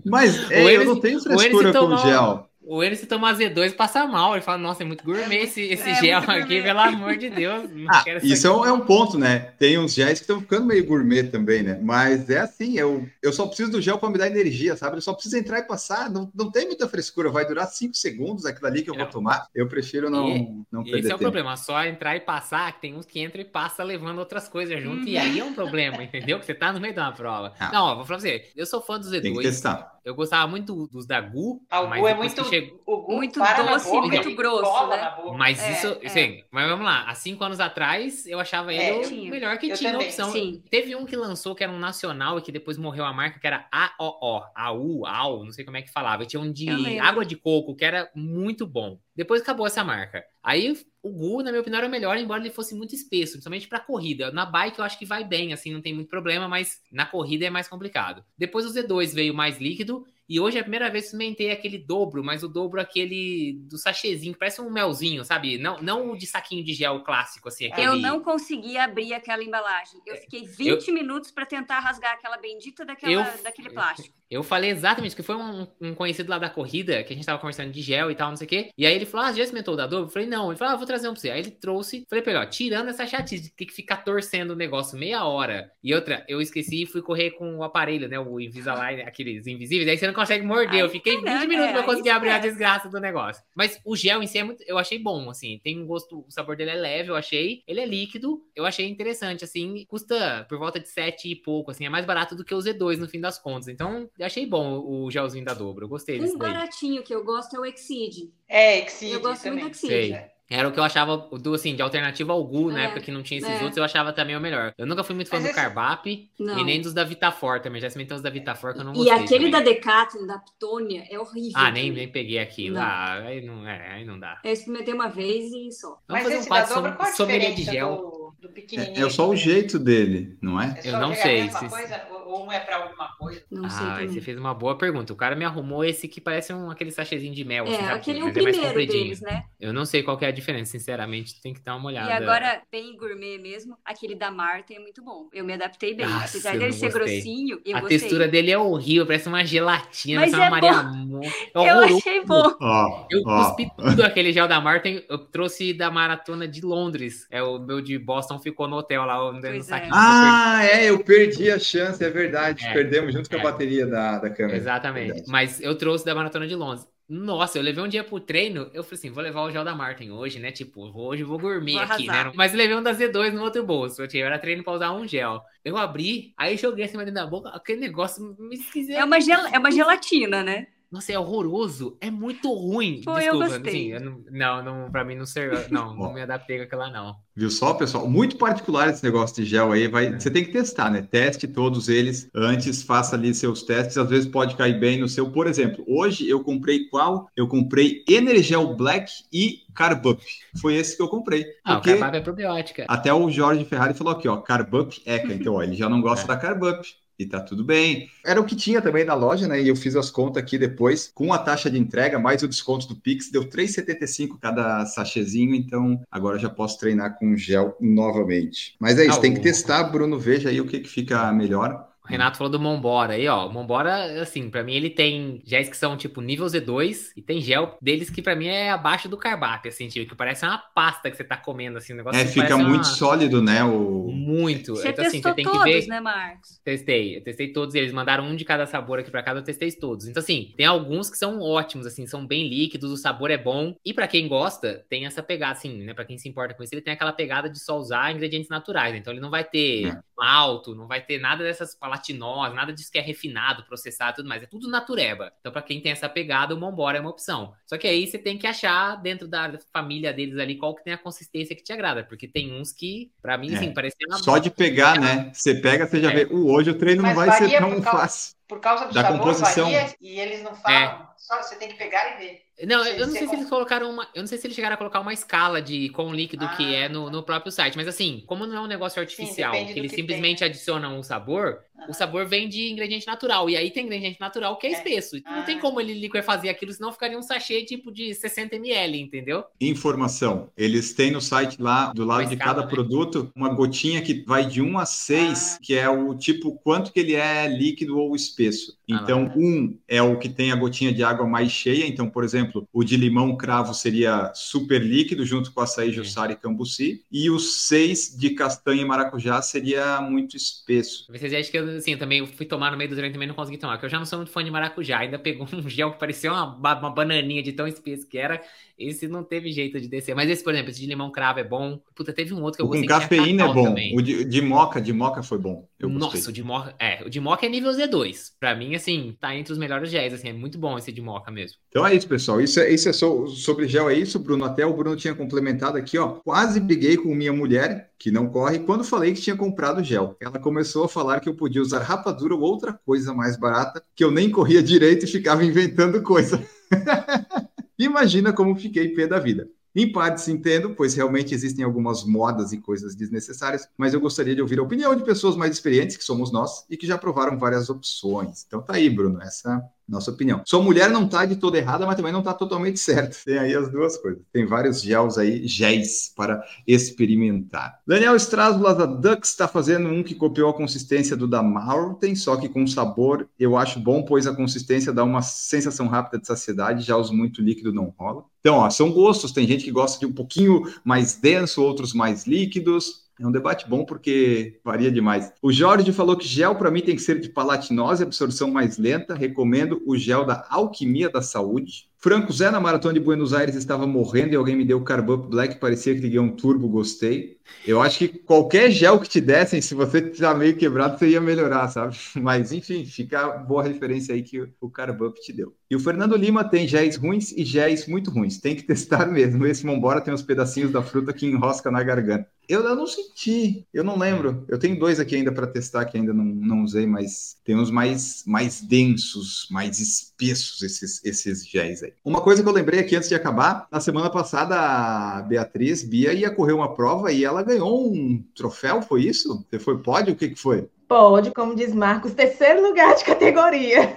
Speaker 1: Mas é,
Speaker 5: O
Speaker 1: eu não tenho frescura com
Speaker 5: tomou-
Speaker 1: gel.
Speaker 5: O ele se tomar Z2 passa mal. Ele fala, nossa, é muito gourmet esse, esse
Speaker 3: é
Speaker 5: gel aqui,
Speaker 3: gourmet.
Speaker 5: pelo amor de Deus. *laughs* Não
Speaker 1: Ah,
Speaker 5: quero
Speaker 1: isso é
Speaker 5: aqui.
Speaker 1: um, é um ponto, né? Tem uns géis que estão ficando meio gourmet também, né? Mas é assim, eu, eu só preciso do gel para me dar energia, sabe? Eu só preciso entrar e passar, não, não tem muita frescura, vai durar cinco segundos aquilo ali que eu vou
Speaker 5: Não.
Speaker 1: tomar. Eu prefiro não,
Speaker 5: E-
Speaker 1: não perder
Speaker 5: Esse é o
Speaker 1: tempo.
Speaker 5: problema, só entrar e passar, que tem uns que entram e passa levando outras coisas junto, e aí é um *laughs* problema, entendeu? Que você tá no meio de uma prova.
Speaker 1: Ah.
Speaker 5: Não, ó, vou falar pra você, eu sou fã do
Speaker 1: Tem que
Speaker 5: Z2,
Speaker 1: testar.
Speaker 5: Eu gostava muito dos da Gu,
Speaker 6: Ah, o
Speaker 5: mas
Speaker 6: Gu é muito,
Speaker 5: chegou...
Speaker 6: o Gu
Speaker 3: Muito doce,
Speaker 6: boca,
Speaker 5: muito
Speaker 3: grosso, né?
Speaker 5: Mas
Speaker 3: É,
Speaker 5: isso,
Speaker 3: é.
Speaker 5: sim, mas vamos lá, há cinco anos atrás eu achava ele
Speaker 6: É,
Speaker 5: o
Speaker 3: tinha.
Speaker 5: melhor que
Speaker 6: Eu
Speaker 5: tinha
Speaker 6: também.
Speaker 5: opção.
Speaker 3: Sim.
Speaker 5: Teve um que lançou que era um nacional e que depois morreu a marca, que era AOO, AU, AU, não sei como é que falava. Tinha um de água de coco, que era muito bom. Depois acabou essa marca. Aí o Gu, na minha opinião, era o melhor, embora ele fosse muito espesso, principalmente pra corrida. Na bike eu acho que vai bem, assim, não tem muito problema, mas na corrida é mais complicado. Depois o Z2 veio mais líquido. E hoje é a primeira vez que experimentei aquele dobro, mas o dobro aquele do sachêzinho, que parece um melzinho, sabe? Não, não o de saquinho de gel clássico, assim, aquele...
Speaker 3: Eu não consegui abrir aquela embalagem. Eu fiquei 20 minutos para tentar rasgar aquela bendita daquela,
Speaker 5: Eu-
Speaker 3: daquele plástico.
Speaker 5: Eu falei exatamente, que foi um, um conhecido lá da corrida, que a gente tava conversando de gel e tal, não sei o quê. E aí ele falou, ah, já experimentou o da Adobe? Eu falei, não. Ele falou, ah, vou trazer um pra você. Aí ele trouxe, falei pra ele, ó, tirando essa chatice de ter que ficar torcendo o negócio meia hora. E outra, eu esqueci e fui correr com o aparelho, né, o Invisalign, *laughs* aqueles invisíveis, aí você não consegue morder. eu
Speaker 3: Aí
Speaker 5: fiquei 20
Speaker 3: caramba,
Speaker 5: minutos
Speaker 3: é,
Speaker 5: pra
Speaker 3: aí
Speaker 5: conseguir abrir a
Speaker 3: esquece.
Speaker 5: desgraça do negócio. Mas o gel em si é muito, eu achei bom, assim, tem um gosto, o sabor dele é leve, eu achei. Ele é líquido, eu achei interessante, assim, custa por volta de 7 e pouco, assim, é mais barato do que o Z2 no fim das contas. Então, eu achei bom o gelzinho da Dobro, eu gostei desse
Speaker 3: Um
Speaker 5: daí.
Speaker 3: baratinho que eu gosto é o Exceed.
Speaker 6: É, Exceed
Speaker 3: Eu gosto
Speaker 6: também.
Speaker 3: muito do Exceed.
Speaker 5: Sei. Era o que eu achava do assim, de alternativa ao Gu, na
Speaker 3: É,
Speaker 5: época que não tinha esses
Speaker 3: é.
Speaker 5: outros, eu achava também o melhor. Eu nunca fui muito fã
Speaker 6: Mas
Speaker 5: do
Speaker 6: esse-
Speaker 5: Carbap
Speaker 3: Não.
Speaker 5: e nem dos da Vitafor também. Já experimentei os da Vitafor que eu não
Speaker 3: E
Speaker 5: gostei.
Speaker 3: aquele da
Speaker 5: também.
Speaker 3: Decathlon, da Ptônia, é horrível.
Speaker 5: Ah, nem,
Speaker 3: também.
Speaker 5: nem peguei aquilo.
Speaker 3: Não.
Speaker 5: Ah, aí não, é, aí não dá.
Speaker 3: Eu experimentei uma vez e só.
Speaker 5: Vamos
Speaker 6: Mas
Speaker 5: fazer
Speaker 6: esse
Speaker 5: um
Speaker 6: da
Speaker 5: quadro
Speaker 6: dobra,
Speaker 5: som-
Speaker 6: qual a
Speaker 5: sommelier de
Speaker 6: diferença
Speaker 5: gel.
Speaker 6: do, do
Speaker 1: É,
Speaker 6: pequenininho?
Speaker 1: é só o jeito dele, não é?
Speaker 6: É
Speaker 5: Eu não
Speaker 6: é a
Speaker 5: sei
Speaker 6: mesma
Speaker 5: se-
Speaker 6: coisa? Ou um é pra alguma coisa?
Speaker 3: Não sei
Speaker 5: Ah,
Speaker 3: também.
Speaker 5: você fez uma boa pergunta. O cara me arrumou esse que parece um, aquele sachêzinho de mel. assim,
Speaker 3: É,
Speaker 5: sabe?
Speaker 3: aquele é o primeiro
Speaker 5: compridinho.
Speaker 3: deles, né?
Speaker 5: Eu não sei qual que é a diferença, sinceramente. Tem que dar uma olhada.
Speaker 3: E agora, bem gourmet mesmo, aquele da Marta é muito bom. Eu me adaptei bem.
Speaker 5: Nossa,
Speaker 3: Apesar dele ser
Speaker 5: gostei.
Speaker 3: grossinho, eu
Speaker 5: a
Speaker 3: gostei.
Speaker 5: textura dele é horrível, parece uma gelatina,
Speaker 3: Mas
Speaker 5: parece uma
Speaker 3: é
Speaker 5: Maria. Mo- É *laughs*
Speaker 3: Eu achei bom.
Speaker 5: Eu
Speaker 1: ó.
Speaker 5: cuspi tudo aquele gel da Martin. Eu trouxe da maratona de Londres. É o meu de Boston ficou no hotel lá, andando no
Speaker 3: Pois é.
Speaker 5: saquinho.
Speaker 1: Ah, é, eu perdi a chance, é verdade.
Speaker 5: É,
Speaker 1: Perdemos junto com
Speaker 5: é.
Speaker 1: a bateria da, da câmera.
Speaker 5: Exatamente.
Speaker 1: Verdade.
Speaker 5: Mas eu trouxe da maratona de Londres. Nossa, eu levei um dia pro treino, eu falei assim, vou levar o gel da Martin hoje, né? Tipo, hoje eu vou gourmet
Speaker 3: Vou
Speaker 5: aqui,
Speaker 3: arrasar.
Speaker 5: né? Mas eu levei um da Z2 no outro bolso. Eu tinha, era treino pra usar um gel. Eu abri, aí joguei assim dentro da boca, aquele negócio me esquisito.
Speaker 3: É uma, gel... é uma gelatina, né?
Speaker 5: Nossa, é horroroso. É muito ruim.
Speaker 3: Pô, eu
Speaker 5: Desculpa,
Speaker 3: gostei.
Speaker 5: assim, eu não, não, não, pra mim não serve. Não, *laughs* não me adaptei com aquela, não.
Speaker 1: Viu só, pessoal? Muito particular esse negócio de gel aí. Vai, Você tem que testar, né? Teste todos eles antes, faça ali seus testes. Às vezes pode cair bem no seu. Por exemplo, hoje eu comprei qual? Eu comprei Energel Black e Carbup. Foi esse que eu comprei.
Speaker 5: Ah,
Speaker 1: Porque
Speaker 5: o carbab é probiótica.
Speaker 1: até o Jorge Ferrari falou aqui, ó, Carbup Eca. Então, ó, ele já não gosta *laughs*
Speaker 5: É.
Speaker 1: da Carbup. E tá tudo bem. Era o que tinha também na loja, né? E eu fiz as contas aqui depois, com a taxa de entrega, mais o desconto do Pix, deu 3,75 cada sachêzinho, então agora já posso treinar com gel novamente. Mas é isso,
Speaker 5: Ah,
Speaker 1: tem que testar, Bruno, veja aí o que, que fica melhor.
Speaker 5: O Renato falou do Mombora aí, ó. O Mombora, assim, pra mim ele tem géis que são tipo nível Z2 e tem gel deles que pra mim é abaixo do Carbap, assim, tipo, que parece uma pasta que você tá comendo, assim, um negócio
Speaker 1: É,
Speaker 5: que
Speaker 1: fica muito
Speaker 5: uma-
Speaker 1: sólido, né? O...
Speaker 5: Muito.
Speaker 3: Você
Speaker 5: então, assim,
Speaker 3: testou
Speaker 5: você tem que
Speaker 3: todos,
Speaker 5: ver.
Speaker 3: né, Marcos?
Speaker 5: Testei, eu testei todos eles, mandaram um de cada sabor aqui pra casa, eu testei todos. Então, assim, tem alguns que são ótimos, assim, são bem líquidos, o sabor é bom. E pra quem gosta, tem essa pegada, assim, né? Pra quem se importa com isso, ele tem aquela pegada de só usar ingredientes naturais. Então, ele não vai ter
Speaker 1: É.
Speaker 5: malto, não vai ter nada dessas palatinose, nada disso que é refinado, processado e tudo mais. É tudo natureba. Então, pra quem tem essa pegada, o Mombora é uma opção. Só que aí você tem que achar dentro da família deles ali qual que tem a consistência que te agrada. Porque tem uns que, pra mim,
Speaker 1: É.
Speaker 5: parecem uma
Speaker 1: Só de pegar, né? Você pega, você já
Speaker 5: É.
Speaker 1: vê. Uh, hoje o treino não
Speaker 6: Mas
Speaker 1: vai ser tão
Speaker 6: por causa-
Speaker 1: fácil.
Speaker 6: Por causa do
Speaker 1: Da
Speaker 6: sabor,
Speaker 1: composição.
Speaker 6: varia e eles não falam. Só você tem que pegar e ver.
Speaker 5: Não, eu não sei se
Speaker 6: com-
Speaker 5: eles colocaram uma. Eu não sei se eles chegaram a colocar uma escala de quão líquido que
Speaker 6: Ah,
Speaker 5: é no, no próprio site. Mas assim, como não é um negócio artificial,
Speaker 6: depende
Speaker 5: que eles
Speaker 6: que
Speaker 5: simplesmente
Speaker 6: tem,
Speaker 5: adicionam um sabor, o sabor vem de ingrediente natural. E aí tem ingrediente natural que é
Speaker 6: É.
Speaker 5: espesso. Não
Speaker 6: Ah.
Speaker 5: tem como ele liquefazer aquilo, senão ficaria um sachê tipo de 60 ml, entendeu?
Speaker 1: Informação. Eles têm no site lá, do lado de cada
Speaker 5: né?
Speaker 1: produto, uma gotinha que vai de 1 a 6,
Speaker 6: Ah.
Speaker 1: que é o tipo quanto que ele é líquido ou espesso.
Speaker 5: Ah,
Speaker 1: Então, um é o que tem a gotinha de água mais cheia. Então, por exemplo, o de limão cravo seria super líquido, junto com açaí, jussara e cambuci. E o 6 de castanha e maracujá seria muito espesso.
Speaker 5: Vocês acham que eu, assim, também fui tomar no meio do treino e também não consegui tomar, porque eu já não sou muito fã de maracujá. Ainda pegou um *laughs* gel que parecia uma, uma bananinha de tão espesso que era. Esse não teve jeito de descer. Mas esse, por exemplo, esse de limão cravo é bom. Puta, teve um outro que eu
Speaker 1: O com
Speaker 5: gostei que tinha
Speaker 1: cafeína é bom.
Speaker 5: também.
Speaker 1: O de, de moca, de moca foi bom. Eu
Speaker 5: Nossa, o de moca, é, o de moca é nível Z2. Pra mim, assim, tá entre os melhores géis, assim, é muito bom esse de moca mesmo.
Speaker 1: Então é isso, pessoal. Isso é, isso é so- sobre gel, é isso, Bruno. Até o Bruno tinha complementado aqui, ó. Quase briguei com minha mulher, que não corre, quando falei que tinha comprado gel. Ela começou a falar que eu podia usar rapadura ou outra coisa mais barata, que eu nem corria direito e ficava inventando coisa. *laughs* Imagina como fiquei pé da vida. Em partes entendo, pois realmente existem algumas modas e coisas desnecessárias, mas eu gostaria de ouvir a opinião de pessoas mais experientes, que somos nós, e que já provaram várias opções. Então tá aí, Bruno, essa nossa opinião. Sua mulher não tá de toda errada, mas também não tá totalmente certa. Tem aí as duas coisas. Tem vários gels aí, géis para experimentar. Daniel Strasbolas da Dux está fazendo um que copiou a consistência do da Mountain, só que com sabor eu acho bom, pois a consistência dá uma sensação rápida de saciedade, já os muito líquido não rola. Então, ó, são gostos, tem gente que gosta de um pouquinho mais denso, outros mais líquidos. É um debate bom porque varia demais. O Jorge falou que gel para mim tem que ser de palatinose, absorção mais lenta. Recomendo o gel da Alquimia da Saúde. Franco Zé na maratona de Buenos Aires estava morrendo e alguém me deu Carbup Black, parecia que liguei um turbo, gostei. Eu acho que qualquer gel que te dessem, se você tá meio quebrado, você ia melhorar, sabe? *laughs* Mas enfim, fica a boa referência aí que o Carbup te deu. E o Fernando Lima tem géis ruins e géis muito ruins. Tem que *laughs* testar mesmo. Esse Mombora tem uns pedacinhos da fruta que enrosca na garganta. Eu, eu não senti, eu não lembro. Eu tenho dois aqui ainda para testar que ainda não, não usei, mas tem uns mais, mais densos, mais espessos esses, esses géis aí. Uma coisa que eu lembrei aqui antes de acabar, na semana passada a Beatriz Bia ia correr uma prova e ela ganhou um troféu, foi isso? Você foi pódio? O que, que foi?
Speaker 4: Pode, como diz Marcos, terceiro lugar de categoria.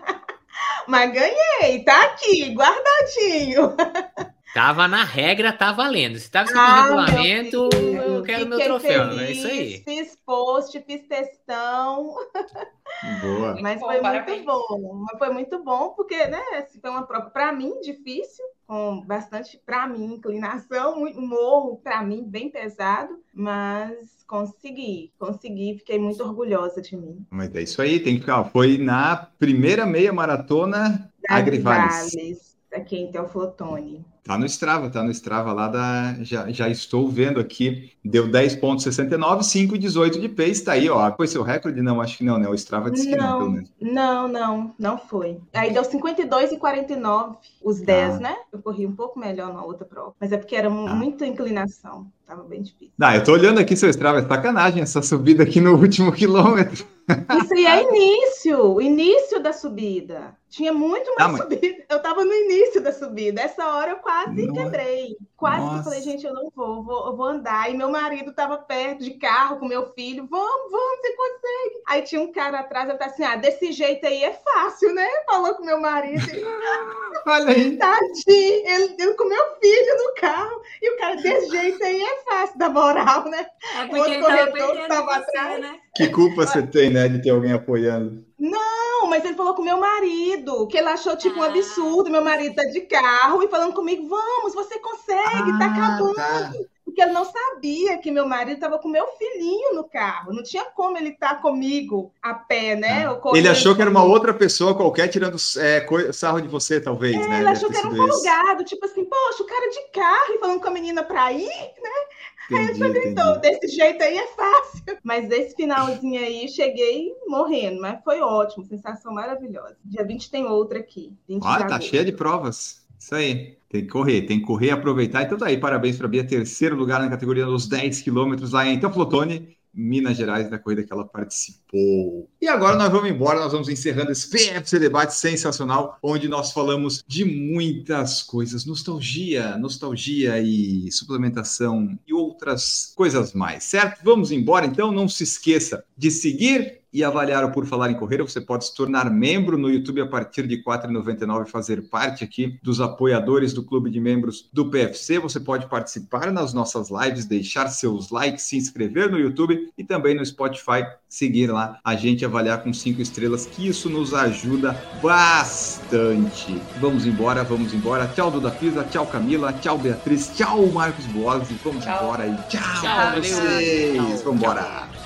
Speaker 4: *laughs* Mas ganhei, tá aqui, guardadinho. *laughs*
Speaker 5: Tava na regra, tá valendo. Se tava escrito
Speaker 4: Ah,
Speaker 5: no regulamento, eu quero meu troféu.
Speaker 4: feliz,
Speaker 5: É isso aí.
Speaker 4: Fiz post, fiz textão,
Speaker 1: Boa. *laughs*
Speaker 4: mas
Speaker 6: bom,
Speaker 4: foi
Speaker 6: parabéns.
Speaker 4: muito bom. Mas foi muito bom porque, né, foi uma prova para mim difícil, com bastante para mim inclinação, muito morro para mim bem pesado, mas consegui, consegui, fiquei muito orgulhosa de mim.
Speaker 1: Mas é isso aí, tem que ficar. Foi na primeira meia maratona Agrivales.
Speaker 4: Agrivales, aqui em Teoflotone.
Speaker 1: Tá no Strava, tá no Strava lá da. Já, já estou vendo aqui. Deu 10,69, 5,18 de pace. Tá aí, ó. Foi seu recorde? Não, acho que não, né? O Strava disse que não,
Speaker 4: Não.
Speaker 1: pelo menos.
Speaker 4: Não, não, não foi. Aí deu 52 e 49, os 10,
Speaker 1: Ah.
Speaker 4: né? Eu corri um pouco melhor na outra prova. Mas é porque era
Speaker 1: Ah.
Speaker 4: muita inclinação. Tava bem difícil.
Speaker 1: Ah, eu tô olhando aqui seu Strava, é sacanagem essa subida aqui no último *laughs* quilômetro.
Speaker 4: Isso aí é início, o início da subida. Tinha muito mais
Speaker 1: Ah, mas-
Speaker 4: subida. Eu tava no início da subida. Essa hora eu quase quase
Speaker 1: Nossa.
Speaker 4: quebrei. Quase que eu
Speaker 1: Nossa.
Speaker 4: falei, gente, eu não vou, vou, eu vou andar. E meu marido tava perto de carro com meu filho. Vamos, vamos, você consegue. Aí tinha um cara atrás, eu tava assim, ah, desse jeito aí é fácil, né? Falou com meu marido. *laughs*
Speaker 1: Olha aí.
Speaker 4: Tadinho, ele, ele com meu filho no carro. E o cara, desse jeito aí é fácil, da moral, né?
Speaker 3: É
Speaker 4: O
Speaker 3: porque
Speaker 4: outro
Speaker 3: ele você,
Speaker 4: atrás.
Speaker 3: né?
Speaker 1: Que culpa você tem, né, de ter alguém apoiando?
Speaker 4: Não, mas ele falou com meu marido, que ele achou tipo um
Speaker 3: Ah.
Speaker 4: absurdo. Meu marido tá de carro e falando comigo, vamos, você consegue, tá acabando.
Speaker 1: tá.
Speaker 4: Porque ele não sabia que meu marido estava com meu filhinho no carro. Não tinha como ele estar comigo a pé, né? ou
Speaker 1: Ele achou que era uma outra pessoa qualquer tirando é, sarro de você, talvez,
Speaker 4: É,
Speaker 1: né?
Speaker 4: ele achou que era um
Speaker 1: isso.
Speaker 4: folgado, tipo assim, poxa, o cara de carro e falando com a menina pra ir,
Speaker 1: Entendi, entendi.
Speaker 4: então, desse jeito aí é fácil. Mas esse finalzinho aí, cheguei morrendo, mas foi ótimo, sensação maravilhosa. Dia 20 tem outra aqui. 20 de
Speaker 1: Ah, tá cheia de provas. Isso aí. Tem que correr, tem que correr aproveitar. Então tá aí, parabéns para a Bia, terceiro lugar na categoria dos 10 quilômetros lá em Teoflotone, Minas Gerais, da corrida que ela participou. E agora nós vamos embora, nós vamos encerrando esse PFC debate sensacional, onde nós falamos de muitas coisas, nostalgia, nostalgia e suplementação e outras coisas mais, certo? Vamos embora então, não se esqueça de seguir e avaliar o Por Falar em Correr, você pode se tornar membro no YouTube a partir de R$ 4,99 e fazer parte aqui dos apoiadores do clube de membros do PFC. Você pode participar nas nossas lives, deixar seus likes, se inscrever no YouTube e também no Spotify, seguir lá a gente avaliar com cinco estrelas, que isso nos ajuda bastante. Vamos embora, vamos embora. Tchau, Duda Pisa, tchau, Camila, tchau, Beatriz, tchau, Marcos Boas e vamos
Speaker 6: Tchau.
Speaker 1: embora e tchau,
Speaker 5: Tchau,
Speaker 1: vocês.
Speaker 5: Tchau.
Speaker 1: Vamos embora.